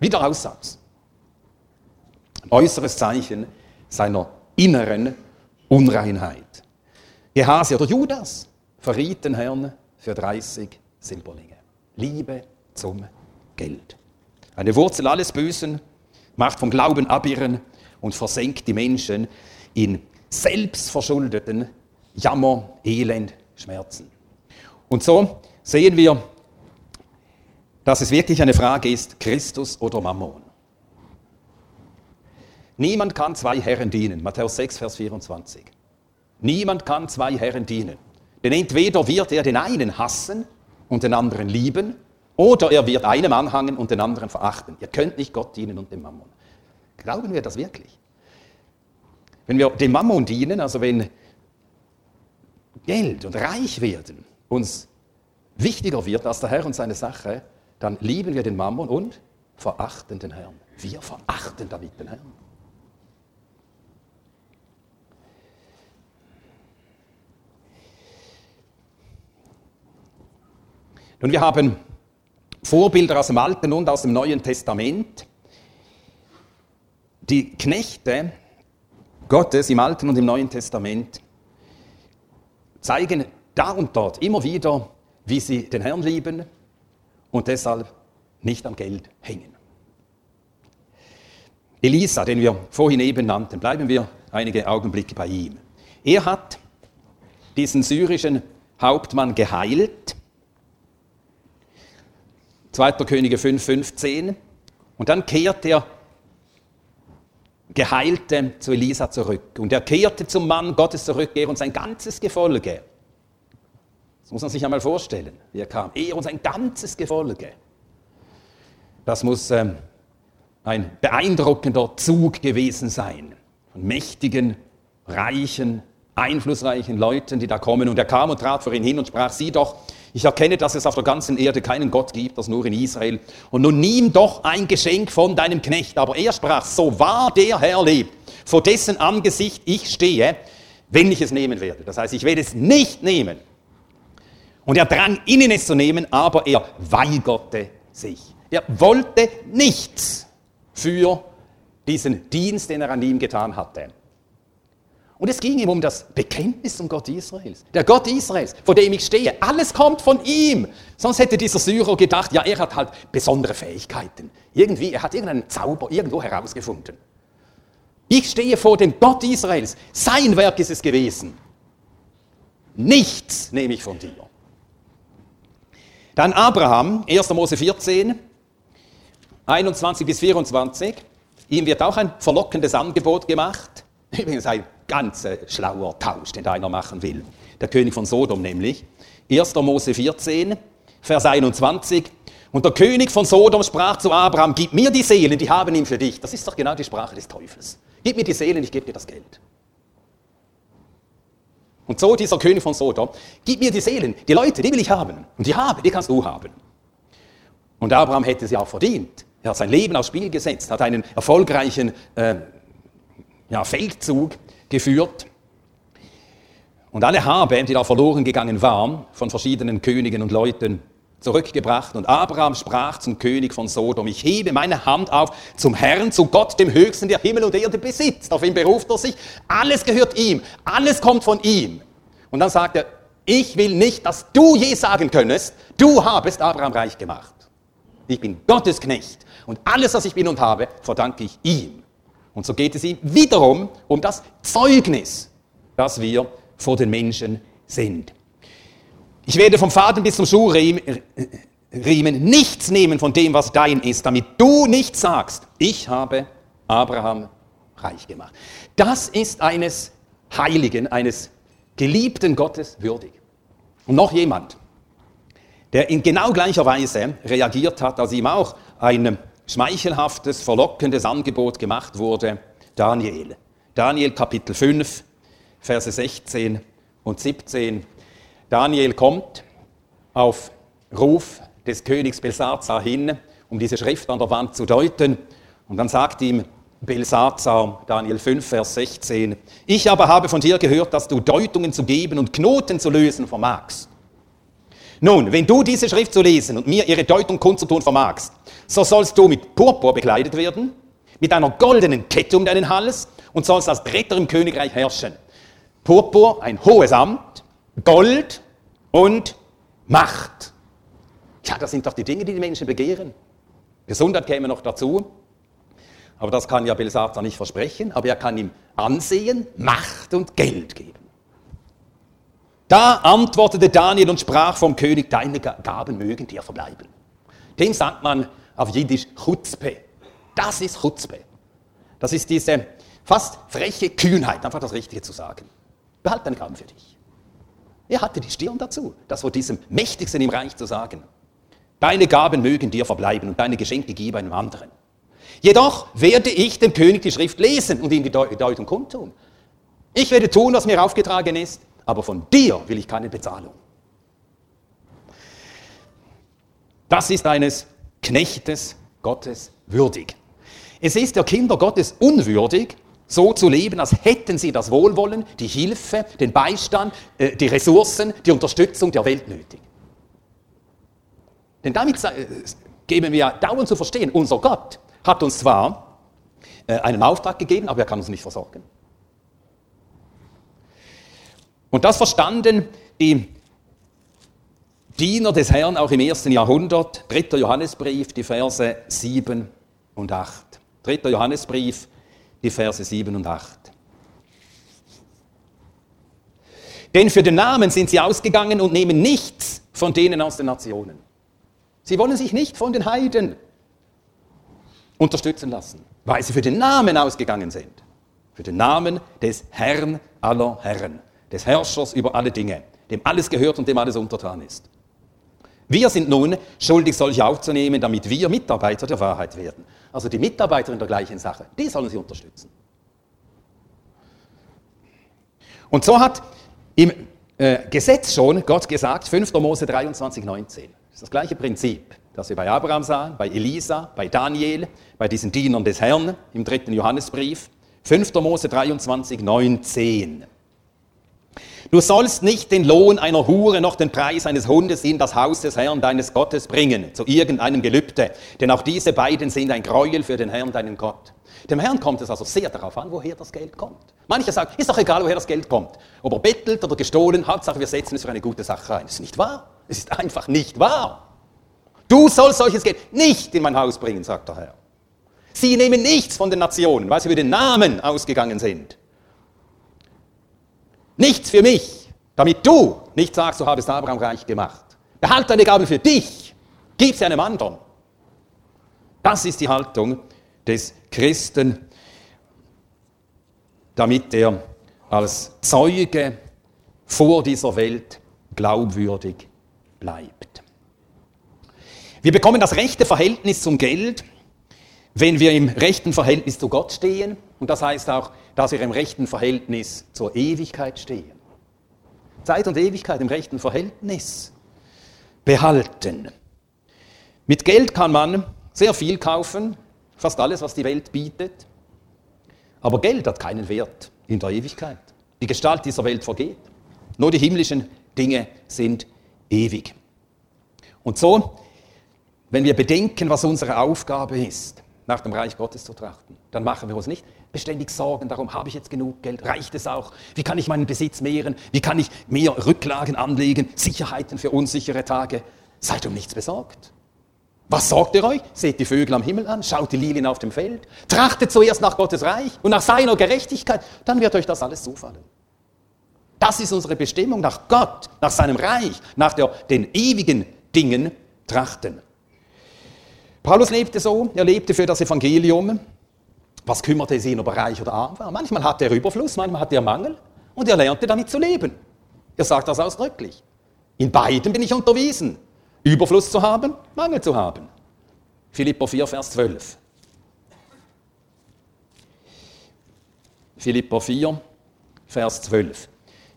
Wieder Aussatz. äußeres Zeichen seiner inneren Unreinheit. Gehase oder Judas verriet den Herrn für 30 Silberlinge. Liebe zum Geld. Eine Wurzel alles Bösen, macht vom Glauben abirren und versenkt die Menschen in selbstverschuldeten Jammer, Elend, Schmerzen. Und so sehen wir, dass es wirklich eine Frage ist, Christus oder Mammon. Niemand kann zwei Herren dienen. Matthäus 6, Vers 24. Niemand kann zwei Herren dienen. Denn entweder wird er den einen hassen und den anderen lieben, oder er wird einem anhangen und den anderen verachten. Ihr könnt nicht Gott dienen und dem Mammon. Glauben wir das wirklich? Wenn wir dem Mammon dienen, also wenn Geld und reich werden uns wichtiger wird als der Herr und seine Sache, dann lieben wir den Mammon und verachten den Herrn. Wir verachten damit den Herrn. Nun, wir haben Vorbilder aus dem Alten und aus dem Neuen Testament. Die Knechte Gottes im Alten und im Neuen Testament zeigen da und dort immer wieder, wie sie den Herrn lieben und deshalb nicht am Geld hängen. Elisa, den wir vorhin eben nannten, bleiben wir einige Augenblicke bei ihm. Er hat diesen syrischen Hauptmann geheilt 2. Könige 5, 15. Und dann kehrt der Geheilte zu Elisa zurück. Und er kehrte zum Mann Gottes zurück, er und sein ganzes Gefolge. Das muss man sich einmal vorstellen, wie er kam. Er und sein ganzes Gefolge. Das muss ähm, ein beeindruckender Zug gewesen sein. Von mächtigen, reichen, einflussreichen Leuten, die da kommen. Und er kam und trat vor ihn hin und sprach, sieh doch, ich erkenne, dass es auf der ganzen Erde keinen Gott gibt, das nur in Israel. Und nun nimm doch ein Geschenk von deinem Knecht. Aber er sprach, so wahr der Herr lebt, vor dessen Angesicht ich stehe, wenn ich es nehmen werde. Das heißt, ich werde es nicht nehmen. Und er drang ihn es zu nehmen, aber er weigerte sich. Er wollte nichts für diesen Dienst, den er an ihm getan hatte. Und es ging ihm um das Bekenntnis zum Gott Israels. Der Gott Israels, vor dem ich stehe. Alles kommt von ihm. Sonst hätte dieser Syrer gedacht, ja, er hat halt besondere Fähigkeiten. Irgendwie, er hat irgendeinen Zauber irgendwo herausgefunden. Ich stehe vor dem Gott Israels. Sein Werk ist es gewesen. Nichts nehme ich von dir. Dann Abraham, 1. Mose 14. 21 bis 24. Ihm wird auch ein verlockendes Angebot gemacht. Übrigens ein ganz schlauer Tausch, den einer machen will. Der König von Sodom nämlich. 1. Mose 14, Vers 21. Und der König von Sodom sprach zu Abraham, gib mir die Seelen, die haben ihn für dich. Das ist doch genau die Sprache des Teufels. Gib mir die Seelen, ich gebe dir das Geld. Und so dieser König von Sodom, gib mir die Seelen, die Leute, die will ich haben. Und die habe, die kannst du haben. Und Abraham hätte sie auch verdient. Er hat sein Leben aufs Spiel gesetzt, hat einen erfolgreichen äh, ja, Feldzug geführt. Und alle Habe, die da verloren gegangen waren, von verschiedenen Königen und Leuten, zurückgebracht. Und Abraham sprach zum König von Sodom, ich hebe meine Hand auf zum Herrn, zu Gott, dem Höchsten, der Himmel und Erde besitzt. Auf ihn beruft er sich. Alles gehört ihm. Alles kommt von ihm. Und dann sagt er, ich will nicht, dass du je sagen könntest, du habest Abraham reich gemacht. Ich bin Gottes Knecht. Und alles, was ich bin und habe, verdanke ich ihm. Und so geht es ihm wiederum um das Zeugnis, das wir vor den Menschen sind. Ich werde vom Faden bis zum Schuhriemen nichts nehmen von dem, was dein ist, damit du nicht sagst, ich habe Abraham reich gemacht. Das ist eines Heiligen, eines geliebten Gottes würdig. Und noch jemand, der in genau gleicher Weise reagiert hat, als ihm auch ein schmeichelhaftes, verlockendes Angebot gemacht wurde, Daniel. Daniel Kapitel 5, Verse 16 und 17. Daniel kommt auf Ruf des Königs Belsazar hin, um diese Schrift an der Wand zu deuten. Und dann sagt ihm Belsazar, Daniel 5, Vers 16, ich aber habe von dir gehört, dass du Deutungen zu geben und Knoten zu lösen vermagst. Nun, wenn du diese Schrift zu lesen und mir ihre Deutung kundzutun vermagst, so sollst du mit Purpur bekleidet werden, mit einer goldenen Kette um deinen Hals und sollst als Bretter im Königreich herrschen. Purpur, ein hohes Amt, Gold und Macht. Ja, das sind doch die Dinge, die die Menschen begehren. Gesundheit käme noch dazu. Aber das kann ja Belsazar nicht versprechen. Aber er kann ihm Ansehen, Macht und Geld geben. Da antwortete Daniel und sprach vom König, deine Gaben mögen dir verbleiben. Dem sagt man auf Jiddisch Chutzpe. Das ist Chutzpe. Das ist diese fast freche Kühnheit, einfach das Richtige zu sagen. Behalt deine Gaben für dich. Er hatte die Stirn dazu, das vor diesem Mächtigsten im Reich zu sagen. Deine Gaben mögen dir verbleiben und deine Geschenke gebe einem anderen. Jedoch werde ich dem König die Schrift lesen und ihm die Deutung kundtun. Ich werde tun, was mir aufgetragen ist, aber von dir will ich keine Bezahlung. Das ist eines Knechtes Gottes würdig. Es ist der Kinder Gottes unwürdig, so zu leben, als hätten sie das Wohlwollen, die Hilfe, den Beistand, äh, die Ressourcen, die Unterstützung der Welt nötig. Denn damit äh, geben wir dauernd zu verstehen, unser Gott hat uns zwar äh, einen Auftrag gegeben, aber er kann uns nicht versorgen. Und das verstanden die Diener des Herrn auch im ersten Jahrhundert, 3. Johannesbrief, die Verse 7 und 8. 3. Johannesbrief, die Verse 7 und 8. Denn für den Namen sind sie ausgegangen und nehmen nichts von denen aus den Nationen. Sie wollen sich nicht von den Heiden unterstützen lassen, weil sie für den Namen ausgegangen sind. Für den Namen des Herrn aller Herren, des Herrschers über alle Dinge, dem alles gehört und dem alles untertan ist. Wir sind nun schuldig, solche aufzunehmen, damit wir Mitarbeiter der Wahrheit werden. Also die Mitarbeiter in der gleichen Sache, die sollen sie unterstützen. Und so hat im äh, Gesetz schon Gott gesagt, 5. Mose 23, 19. Das ist das gleiche Prinzip, das wir bei Abraham sahen, bei Elisa, bei Daniel, bei diesen Dienern des Herrn im dritten Johannesbrief. 5. Mose 23, 19. Du sollst nicht den Lohn einer Hure noch den Preis eines Hundes in das Haus des Herrn deines Gottes bringen, zu irgendeinem Gelübde, denn auch diese beiden sind ein Gräuel für den Herrn deinen Gott. Dem Herrn kommt es also sehr darauf an, woher das Geld kommt. Manche sagen, ist doch egal, woher das Geld kommt. Ob er bettelt oder gestohlen, Hauptsache wir setzen es für eine gute Sache ein. Das ist nicht wahr. Es ist einfach nicht wahr. Du sollst solches Geld nicht in mein Haus bringen, sagt der Herr. Sie nehmen nichts von den Nationen, weil sie für den Namen ausgegangen sind. Nichts für mich, damit du nicht sagst, du habest Abraham reich gemacht. Behalte deine Gabe für dich, gib sie einem anderen. Das ist die Haltung des Christen, damit er als Zeuge vor dieser Welt glaubwürdig bleibt. Wir bekommen das rechte Verhältnis zum Geld, wenn wir im rechten Verhältnis zu Gott stehen. Und das heißt auch, dass wir im rechten Verhältnis zur Ewigkeit stehen. Zeit und Ewigkeit im rechten Verhältnis behalten. Mit Geld kann man sehr viel kaufen, fast alles, was die Welt bietet. Aber Geld hat keinen Wert in der Ewigkeit. Die Gestalt dieser Welt vergeht. Nur die himmlischen Dinge sind ewig. Und so, wenn wir bedenken, was unsere Aufgabe ist, nach dem Reich Gottes zu trachten, dann machen wir uns nicht beständig Sorgen darum, habe ich jetzt genug Geld, reicht es auch, wie kann ich meinen Besitz mehren, wie kann ich mehr Rücklagen anlegen, Sicherheiten für unsichere Tage. Seid um nichts besorgt. Was sorgt ihr euch? Seht die Vögel am Himmel an, schaut die Lilien auf dem Feld, trachtet zuerst nach Gottes Reich und nach seiner Gerechtigkeit, dann wird euch das alles zufallen. Das ist unsere Bestimmung, nach Gott, nach seinem Reich, nach der, den ewigen Dingen trachten. Paulus lebte so, er lebte für das Evangelium. Was kümmerte es ihn, ob er reich oder arm war? Manchmal hatte er Überfluss, manchmal hatte er Mangel und er lernte damit zu leben. Er sagt das ausdrücklich. In beiden bin ich unterwiesen. Überfluss zu haben, Mangel zu haben. Philippa 4, Vers 12. Philippa 4, Vers 12.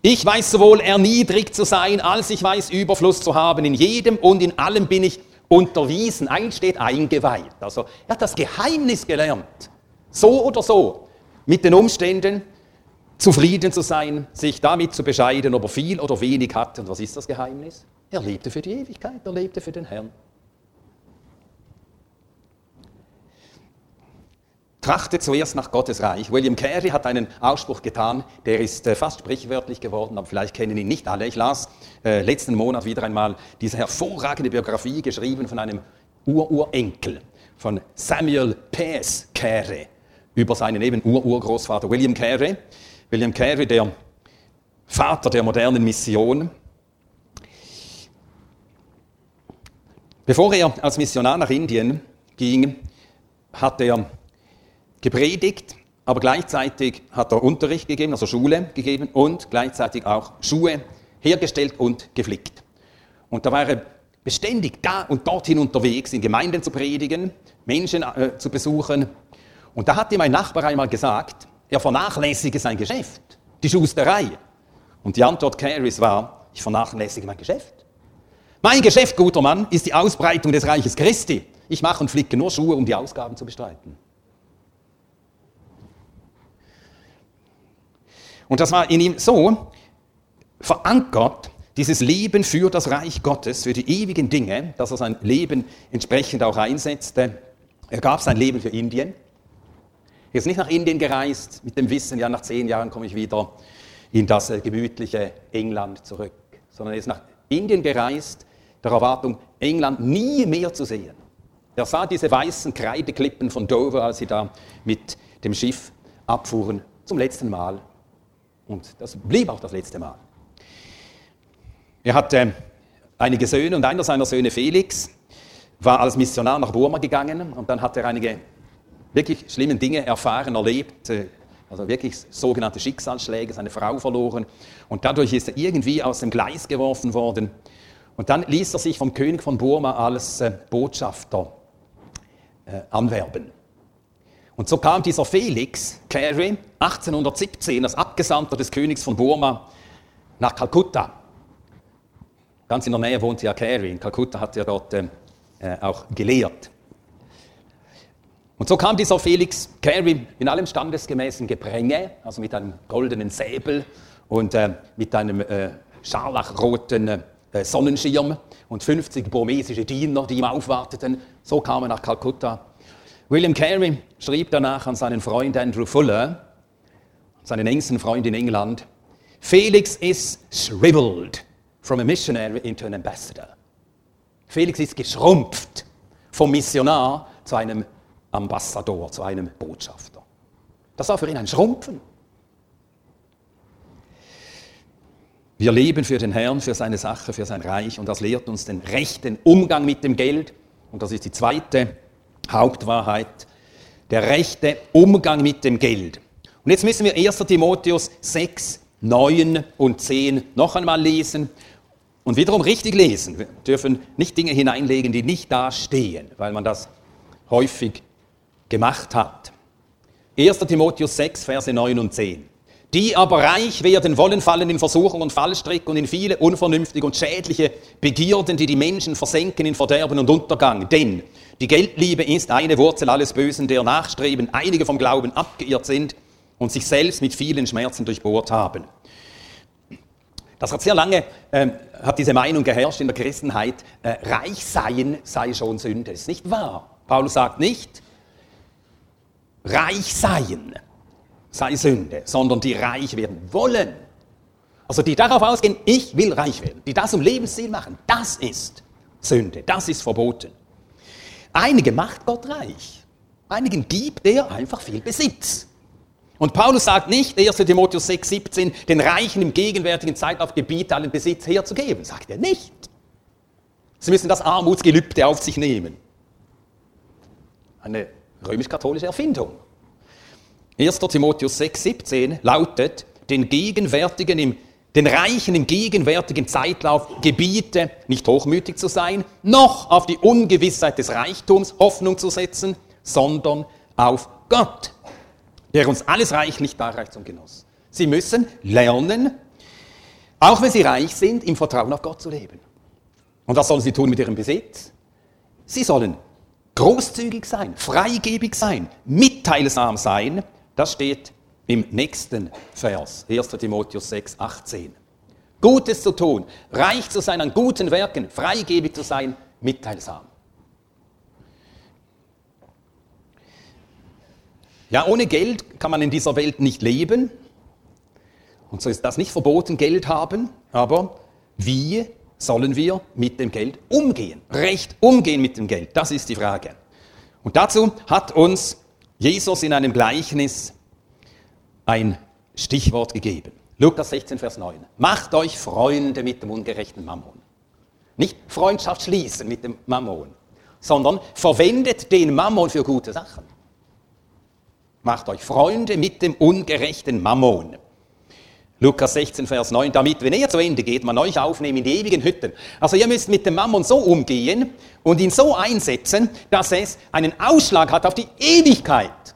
Ich weiß sowohl erniedrigt zu sein, als ich weiß Überfluss zu haben. In jedem und in allem bin ich unterwiesen. Eins steht eingeweiht. Also er hat das Geheimnis gelernt. So oder so. Mit den Umständen zufrieden zu sein, sich damit zu bescheiden, ob er viel oder wenig hat. Und was ist das Geheimnis? Er lebte für die Ewigkeit, er lebte für den Herrn. Trachte zuerst nach Gottes Reich. William Carey hat einen Ausspruch getan, der ist äh, fast sprichwörtlich geworden, aber vielleicht kennen ihn nicht alle. Ich las äh, letzten Monat wieder einmal diese hervorragende Biografie geschrieben von einem Ururenkel, von Samuel Pace Carey, über seinen eben Ururgroßvater William Carey. William Carey, der Vater der modernen Mission, Bevor er als Missionar nach Indien ging, hat er gepredigt, aber gleichzeitig hat er Unterricht gegeben, also Schule gegeben und gleichzeitig auch Schuhe hergestellt und geflickt. Und da war er beständig da und dorthin unterwegs, in Gemeinden zu predigen, Menschen äh, zu besuchen. Und da hat ihm ein Nachbar einmal gesagt, er vernachlässige sein Geschäft, die Schusterei. Und die Antwort Carys war, ich vernachlässige mein Geschäft. Mein Geschäft, guter Mann, ist die Ausbreitung des Reiches Christi. Ich mache und flicke nur Schuhe, um die Ausgaben zu bestreiten. Und das war in ihm so verankert, dieses Leben für das Reich Gottes, für die ewigen Dinge, dass er sein Leben entsprechend auch einsetzte. Er gab sein Leben für Indien. Er ist nicht nach Indien gereist mit dem Wissen, ja, nach zehn Jahren komme ich wieder in das äh, gemütliche England zurück, sondern er ist nach Indien gereist der Erwartung, England nie mehr zu sehen. Er sah diese weißen Kreideklippen von Dover, als sie da mit dem Schiff abfuhren, zum letzten Mal. Und das blieb auch das letzte Mal. Er hatte einige Söhne und einer seiner Söhne, Felix, war als Missionar nach Burma gegangen und dann hat er einige wirklich schlimme Dinge erfahren, erlebt, äh, also wirklich sogenannte Schicksalsschläge, seine Frau verloren und dadurch ist er irgendwie aus dem Gleis geworfen worden und dann ließ er sich vom König von Burma als äh, Botschafter äh, anwerben. Und so kam dieser Felix Carey 1817 als Abgesandter des Königs von Burma nach Kalkutta. Ganz in der Nähe wohnte ja Carey. In Kalkutta hat er dort äh, auch gelehrt. Und so kam dieser Felix Carey in allem standesgemäßen Gepränge, also mit einem goldenen Säbel und äh, mit einem äh, scharlachroten äh, Sonnenschirm und 50 burmesische Diener, die ihm aufwarteten. So kam er nach Kalkutta. William Carey schrieb danach an seinen Freund Andrew Fuller, seinen engsten Freund in England, Felix is shriveled from a missionary into an ambassador. Felix ist geschrumpft vom Missionar zu einem Ambassador, zu einem Botschafter. Das war für ihn ein Schrumpfen. Wir leben für den Herrn, für seine Sache, für sein Reich und das lehrt uns den rechten Umgang mit dem Geld. Und das ist die zweite Hauptwahrheit, der rechte Umgang mit dem Geld. Und jetzt müssen wir 1. Timotheus 6, 9 und 10 noch einmal lesen und wiederum richtig lesen. Wir dürfen nicht Dinge hineinlegen, die nicht da stehen, weil man das häufig gemacht hat. 1. Timotheus 6, Verse 9 und 10. Die aber reich werden wollen, fallen in Versuchung und Fallstrick und in viele unvernünftige und schädliche Begierden, die die Menschen versenken in Verderben und Untergang. Denn die Geldliebe ist eine Wurzel alles Bösen, der Nachstreben einige vom Glauben abgeirrt sind und sich selbst mit vielen Schmerzen durchbohrt haben. Das hat sehr lange, äh, hat diese Meinung geherrscht in der Christenheit, äh, reich sein sei schon Sünde. Das ist nicht wahr. Paulus sagt nicht, reich sein sei Sünde, sondern die reich werden wollen. Also die darauf ausgehen, ich will reich werden, die das zum Lebensziel machen, das ist Sünde, das ist verboten. Einige macht Gott reich, einigen gibt er einfach viel Besitz. Und Paulus sagt nicht, 1. Timotheus 6, 17, den Reichen im gegenwärtigen Zeitlauf gebiet, allen Besitz herzugeben. Sagt er nicht. Sie müssen das Armutsgelübde auf sich nehmen. Eine römisch-katholische Erfindung. 1. Timotheus 6, 17 lautet, den gegenwärtigen im den Reichen im gegenwärtigen Zeitlauf gebiete, nicht hochmütig zu sein, noch auf die Ungewissheit des Reichtums Hoffnung zu setzen, sondern auf Gott, der uns alles reichlich darreicht zum Genuss. Sie müssen lernen, auch wenn sie reich sind, im Vertrauen auf Gott zu leben. Und was sollen sie tun mit ihrem Besitz? Sie sollen großzügig sein, freigebig sein, mitteilsam sein. Das steht im nächsten Vers, 1. Timotheus 6, 18. Gutes zu tun, reich zu sein an guten Werken, freigebig zu sein, mitteilsam. Ja, ohne Geld kann man in dieser Welt nicht leben. Und so ist das nicht verboten, Geld haben. Aber wie sollen wir mit dem Geld umgehen? Recht umgehen mit dem Geld, das ist die Frage. Und dazu hat uns Jesus in einem Gleichnis ein Stichwort gegeben. Lukas 16, Vers 9. Macht euch Freunde mit dem ungerechten Mammon. Nicht Freundschaft schließen mit dem Mammon, sondern verwendet den Mammon für gute Sachen. Macht euch Freunde mit dem ungerechten Mammon. Lukas 16, Vers 9, damit, wenn er zu Ende geht, man euch aufnehmen in die ewigen Hütten. Also ihr müsst mit dem Mammon so umgehen und ihn so einsetzen, dass es einen Ausschlag hat auf die Ewigkeit.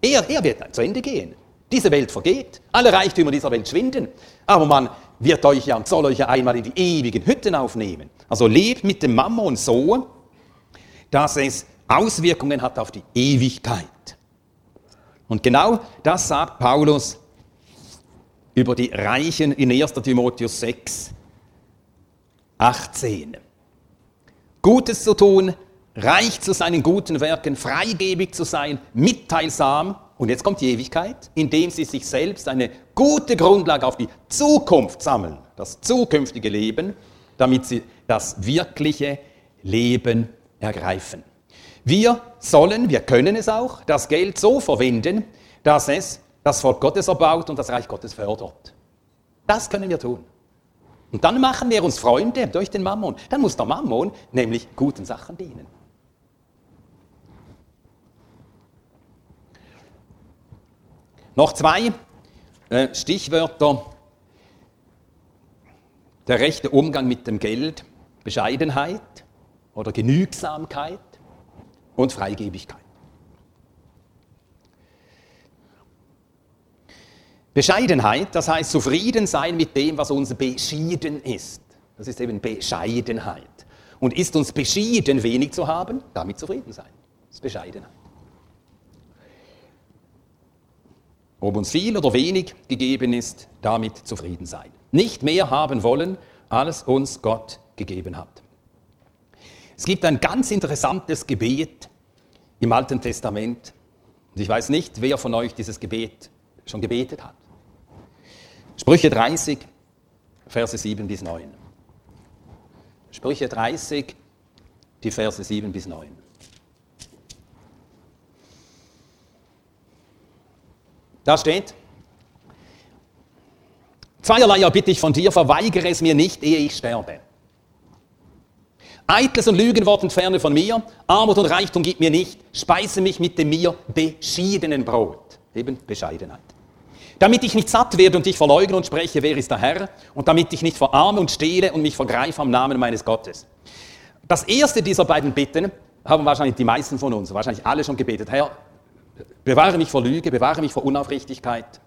Er, er wird zu Ende gehen. Diese Welt vergeht, alle Reichtümer dieser Welt schwinden, aber man wird euch ja und soll euch ja einmal in die ewigen Hütten aufnehmen. Also lebt mit dem Mammon so, dass es Auswirkungen hat auf die Ewigkeit. Und genau das sagt Paulus über die Reichen in 1. Timotheus 6, 18. Gutes zu tun, reich zu sein in guten Werken, freigebig zu sein, mitteilsam, und jetzt kommt die Ewigkeit, indem sie sich selbst eine gute Grundlage auf die Zukunft sammeln, das zukünftige Leben, damit sie das wirkliche Leben ergreifen. Wir sollen, wir können es auch, das Geld so verwenden, dass es das Volk Gottes erbaut und das Reich Gottes fördert. Das können wir tun. Und dann machen wir uns Freunde durch den Mammon. Dann muss der Mammon nämlich guten Sachen dienen. Noch zwei äh, Stichwörter. Der rechte Umgang mit dem Geld, Bescheidenheit oder Genügsamkeit und Freigebigkeit. Bescheidenheit, das heißt zufrieden sein mit dem, was uns beschieden ist. Das ist eben Bescheidenheit. Und ist uns beschieden, wenig zu haben, damit zufrieden sein. Das ist Bescheidenheit. Ob uns viel oder wenig gegeben ist, damit zufrieden sein. Nicht mehr haben wollen, als uns Gott gegeben hat. Es gibt ein ganz interessantes Gebet im Alten Testament. Und ich weiß nicht, wer von euch dieses Gebet schon gebetet hat. Sprüche 30, Verse 7 bis 9. Sprüche 30, die Verse 7 bis 9. Da steht, zweierlei bitte ich von dir, verweigere es mir nicht, ehe ich sterbe. Eitles und Lügenwort entferne von mir, Armut und Reichtum gib mir nicht, speise mich mit dem mir beschiedenen Brot. Eben Bescheidenheit. Damit ich nicht satt werde und dich verleugne und spreche, wer ist der Herr? Und damit ich nicht verarme und stehle und mich vergreife am Namen meines Gottes. Das erste dieser beiden Bitten haben wahrscheinlich die meisten von uns, wahrscheinlich alle schon gebetet. Herr, bewahre mich vor Lüge, bewahre mich vor Unaufrichtigkeit.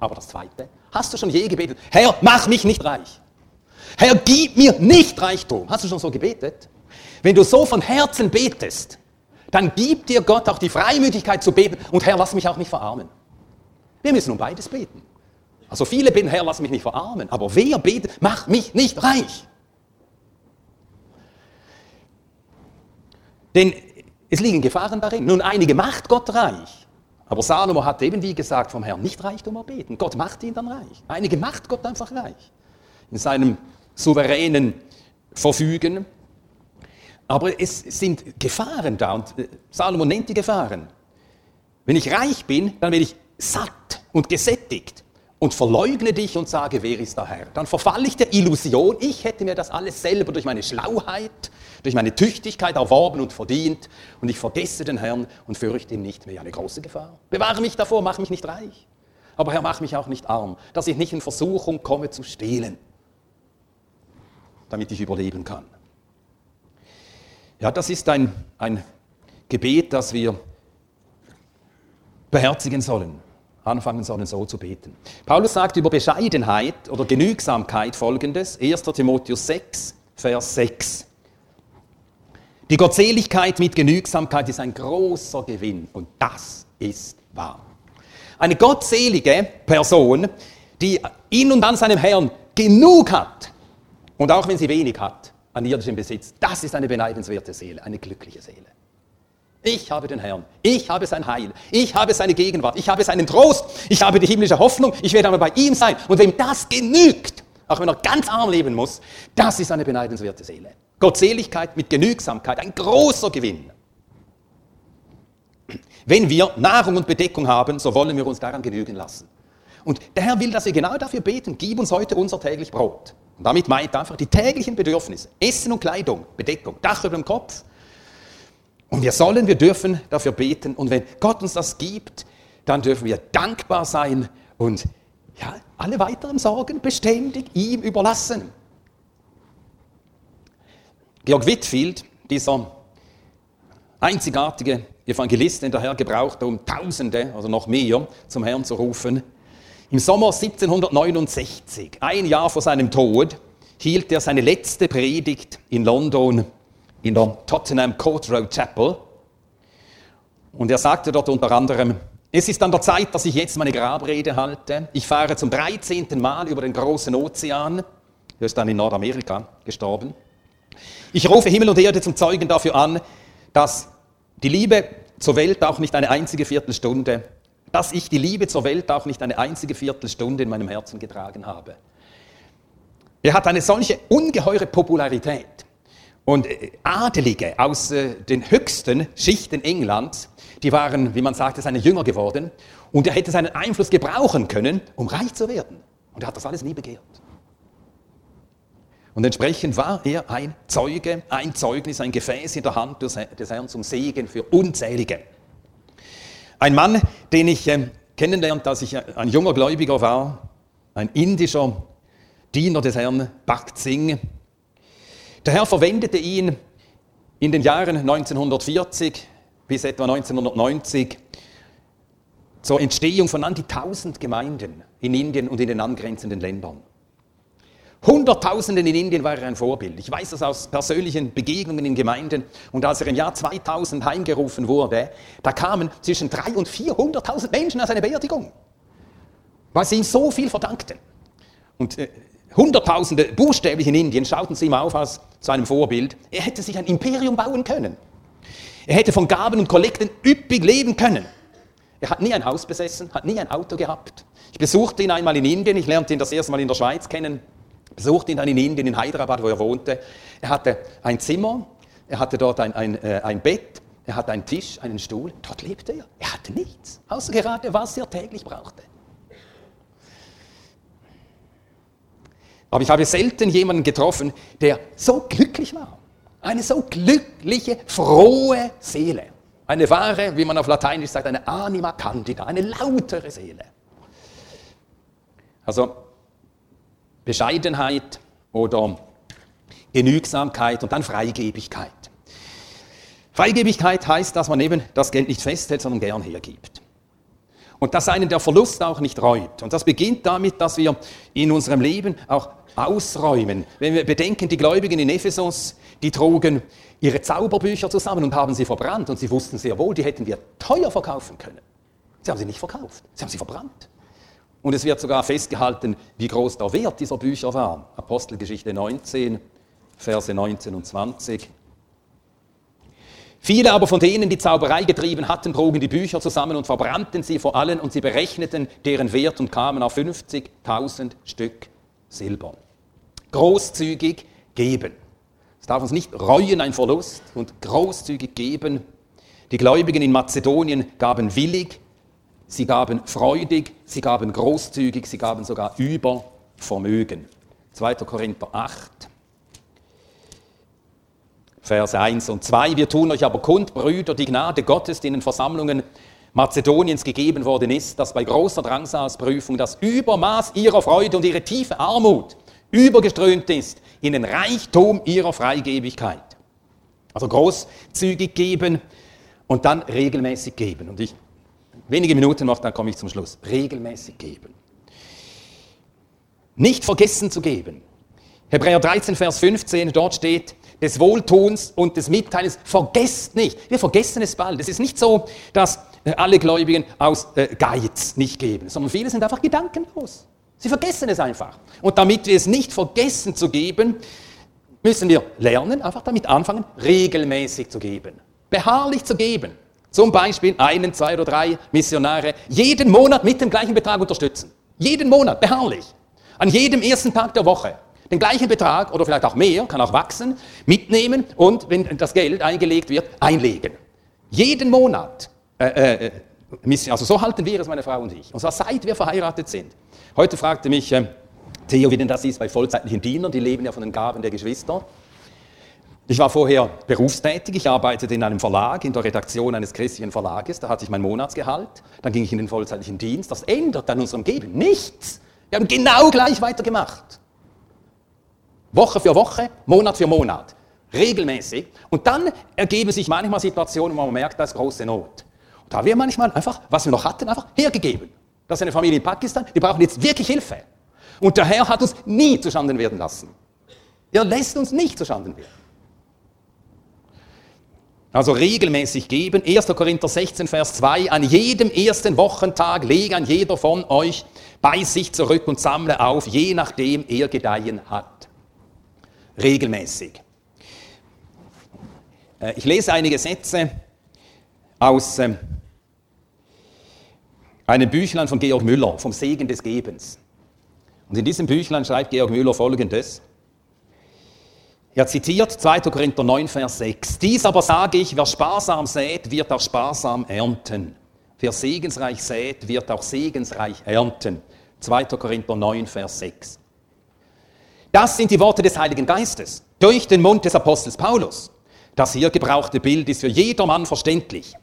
Aber das zweite, hast du schon je gebetet? Herr, mach mich nicht reich. Herr, gib mir nicht Reichtum. Hast du schon so gebetet? Wenn du so von Herzen betest, dann gibt dir Gott auch die Freimütigkeit zu beten und Herr, lass mich auch nicht verarmen. Wir müssen um beides beten. Also viele beten, Herr, lass mich nicht verarmen. Aber wer betet, mach mich nicht reich. Denn es liegen Gefahren darin. Nun, einige macht Gott reich. Aber Salomo hat eben, wie gesagt, vom Herrn nicht Reichtum erbeten. Gott macht ihn dann reich. Einige macht Gott einfach reich. In seinem souveränen Verfügen. Aber es sind Gefahren da und äh, Salomo nennt die Gefahren. Wenn ich reich bin, dann werde ich satt und gesättigt und verleugne dich und sage, wer ist der Herr? Dann verfalle ich der Illusion, ich hätte mir das alles selber durch meine Schlauheit, durch meine Tüchtigkeit erworben und verdient und ich vergesse den Herrn und fürchte ihn nicht mehr. Eine große Gefahr. Bewahre mich davor, mach mich nicht reich. Aber Herr, mach mich auch nicht arm, dass ich nicht in Versuchung komme zu stehlen damit ich überleben kann. Ja, das ist ein, ein Gebet, das wir beherzigen sollen, anfangen sollen, so zu beten. Paulus sagt über Bescheidenheit oder Genügsamkeit folgendes, 1. Timotheus 6, Vers 6. Die Gottseligkeit mit Genügsamkeit ist ein großer Gewinn und das ist wahr. Eine gottselige Person, die in und an seinem Herrn genug hat, und auch wenn sie wenig hat an irdischem Besitz, das ist eine beneidenswerte Seele, eine glückliche Seele. Ich habe den Herrn, ich habe sein Heil, ich habe seine Gegenwart, ich habe seinen Trost, ich habe die himmlische Hoffnung, ich werde einmal bei ihm sein. Und wem das genügt, auch wenn er ganz arm leben muss, das ist eine beneidenswerte Seele. Gottseligkeit mit Genügsamkeit, ein großer Gewinn. Wenn wir Nahrung und Bedeckung haben, so wollen wir uns daran genügen lassen. Und der Herr will, dass wir genau dafür beten, gib uns heute unser täglich Brot. Und damit meint er einfach die täglichen Bedürfnisse. Essen und Kleidung, Bedeckung, Dach über dem Kopf. Und wir sollen, wir dürfen dafür beten. Und wenn Gott uns das gibt, dann dürfen wir dankbar sein und ja, alle weiteren Sorgen beständig ihm überlassen. Georg Whitfield, dieser einzigartige Evangelist, den der Herr gebrauchte, um Tausende, also noch mehr, zum Herrn zu rufen, im Sommer 1769, ein Jahr vor seinem Tod, hielt er seine letzte Predigt in London in der Tottenham Court Road Chapel. Und er sagte dort unter anderem, es ist an der Zeit, dass ich jetzt meine Grabrede halte. Ich fahre zum 13. Mal über den großen Ozean. Er ist dann in Nordamerika gestorben. Ich rufe Himmel und Erde zum Zeugen dafür an, dass die Liebe zur Welt auch nicht eine einzige Viertelstunde dass ich die Liebe zur Welt auch nicht eine einzige Viertelstunde in meinem Herzen getragen habe. Er hat eine solche ungeheure Popularität. Und äh, Adelige aus äh, den höchsten Schichten Englands, die waren, wie man sagte, seine Jünger geworden. Und er hätte seinen Einfluss gebrauchen können, um reich zu werden. Und er hat das alles nie begehrt. Und entsprechend war er ein Zeuge, ein Zeugnis, ein Gefäß in der Hand des Herrn zum Segen für Unzählige. Ein Mann, den ich äh, kennenlernte, als ich ein junger Gläubiger war, ein indischer Diener des Herrn, Bhakt Singh. Der Herr verwendete ihn in den Jahren 1940 bis etwa 1990 zur Entstehung von an die 1000 Gemeinden in Indien und in den angrenzenden Ländern. Hunderttausenden in Indien war er ein Vorbild. Ich weiß das aus persönlichen Begegnungen in Gemeinden. Und als er im Jahr 2000 heimgerufen wurde, da kamen zwischen 300.000 und 400.000 Menschen an seine Beerdigung, weil sie ihm so viel verdankten. Und äh, Hunderttausende buchstäblich in Indien schauten sie ihm auf als zu einem Vorbild. Er hätte sich ein Imperium bauen können. Er hätte von Gaben und Kollekten üppig leben können. Er hat nie ein Haus besessen, hat nie ein Auto gehabt. Ich besuchte ihn einmal in Indien, ich lernte ihn das erste Mal in der Schweiz kennen besuchte ihn dann in Indien, in Hyderabad, wo er wohnte. Er hatte ein Zimmer, er hatte dort ein, ein, äh, ein Bett, er hatte einen Tisch, einen Stuhl. Dort lebte er. Er hatte nichts, außer gerade, was er täglich brauchte. Aber ich habe selten jemanden getroffen, der so glücklich war. Eine so glückliche, frohe Seele. Eine wahre, wie man auf Lateinisch sagt, eine anima candida, eine lautere Seele. Also Bescheidenheit oder Genügsamkeit und dann Freigebigkeit. Freigebigkeit heißt, dass man eben das Geld nicht festhält, sondern gern hergibt. Und dass einen der Verlust auch nicht reut. Und das beginnt damit, dass wir in unserem Leben auch ausräumen. Wenn wir bedenken, die Gläubigen in Ephesus, die trugen ihre Zauberbücher zusammen und haben sie verbrannt. Und sie wussten sehr wohl, die hätten wir teuer verkaufen können. Sie haben sie nicht verkauft, sie haben sie verbrannt. Und es wird sogar festgehalten, wie groß der Wert dieser Bücher war. Apostelgeschichte 19, Verse 19 und 20. Viele aber von denen, die Zauberei getrieben hatten, trugen die Bücher zusammen und verbrannten sie vor allen und sie berechneten deren Wert und kamen auf 50.000 Stück Silber. Großzügig geben. Es darf uns nicht reuen, ein Verlust und großzügig geben. Die Gläubigen in Mazedonien gaben willig, sie gaben freudig, sie gaben großzügig, sie gaben sogar über Vermögen. 2. Korinther 8. Verse 1 und 2. Wir tun euch aber kund, Brüder, die Gnade Gottes, die in den Versammlungen Mazedoniens gegeben worden ist, dass bei großer Drangsalsprüfung das Übermaß ihrer Freude und ihre tiefe Armut übergeströmt ist in den Reichtum ihrer Freigebigkeit. Also großzügig geben und dann regelmäßig geben. Und ich wenige Minuten noch, dann komme ich zum Schluss. Regelmäßig geben. Nicht vergessen zu geben. Hebräer 13, Vers 15, dort steht, des Wohltuns und des Mitteilens. Vergesst nicht. Wir vergessen es bald. Es ist nicht so, dass äh, alle Gläubigen aus äh, Geiz nicht geben, sondern viele sind einfach gedankenlos. Sie vergessen es einfach. Und damit wir es nicht vergessen zu geben, müssen wir lernen, einfach damit anfangen, regelmäßig zu geben. Beharrlich zu geben. Zum Beispiel einen, zwei oder drei Missionare jeden Monat mit dem gleichen Betrag unterstützen. Jeden Monat, beharrlich. An jedem ersten Tag der Woche den gleichen Betrag oder vielleicht auch mehr, kann auch wachsen, mitnehmen und, wenn das Geld eingelegt wird, einlegen. Jeden Monat. Äh, äh, also so halten wir es, meine Frau und ich. Und zwar seit wir verheiratet sind. Heute fragte mich äh, Theo, wie denn das ist bei vollzeitlichen Dienern, die leben ja von den Gaben der Geschwister. Ich war vorher berufstätig, ich arbeitete in einem Verlag, in der Redaktion eines christlichen Verlages, da hatte ich mein Monatsgehalt, dann ging ich in den vollzeitlichen Dienst. Das ändert an unserem Geben nichts. Wir haben genau gleich weitergemacht. Woche für Woche, Monat für Monat, regelmäßig. Und dann ergeben sich manchmal Situationen, wo man merkt, da ist große Not. Und da haben wir manchmal einfach, was wir noch hatten, einfach hergegeben. Das ist eine Familie in Pakistan, die brauchen jetzt wirklich Hilfe. Und der Herr hat uns nie zuschanden werden lassen. Er lässt uns nicht zuschanden werden. Also regelmäßig geben. 1. Korinther 16, Vers 2. An jedem ersten Wochentag lege an jeder von euch bei sich zurück und sammle auf, je nachdem er gedeihen hat regelmäßig. Äh, ich lese einige Sätze aus ähm, einem Büchlein von Georg Müller, vom Segen des Gebens. Und in diesem Büchlein schreibt Georg Müller folgendes. Er zitiert 2. Korinther 9, Vers 6. Dies aber sage ich, wer sparsam sät, wird auch sparsam ernten. Wer segensreich sät, wird auch segensreich ernten. 2. Korinther 9, Vers 6. Das sind die Worte des Heiligen Geistes durch den Mund des Apostels Paulus. Das hier gebrauchte Bild ist für jedermann verständlich.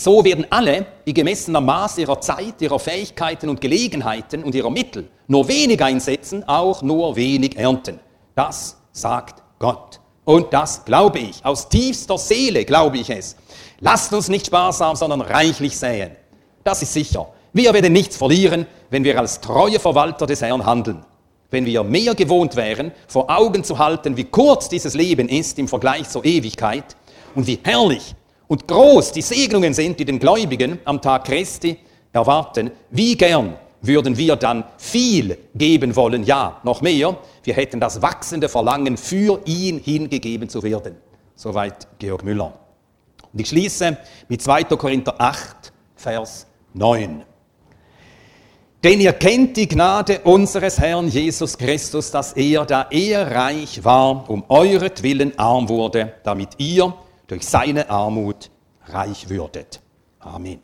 So werden alle, die gemessen am Maß ihrer Zeit, ihrer Fähigkeiten und Gelegenheiten und ihrer Mittel nur wenig einsetzen, auch nur wenig ernten. Das sagt Gott. Und das glaube ich. Aus tiefster Seele glaube ich es. Lasst uns nicht sparsam, sondern reichlich säen. Das ist sicher. Wir werden nichts verlieren, wenn wir als treue Verwalter des Herrn handeln. Wenn wir mehr gewohnt wären, vor Augen zu halten, wie kurz dieses Leben ist im Vergleich zur Ewigkeit und wie herrlich und groß die Segnungen sind, die den Gläubigen am Tag Christi erwarten, wie gern würden wir dann viel geben wollen, ja, noch mehr, wir hätten das wachsende Verlangen, für ihn hingegeben zu werden. Soweit Georg Müller. Und ich schließe mit 2. Korinther 8, Vers 9. Denn ihr kennt die Gnade unseres Herrn Jesus Christus, dass er, da er reich war, um euretwillen arm wurde, damit ihr durch seine Armut reich würdet. Amen.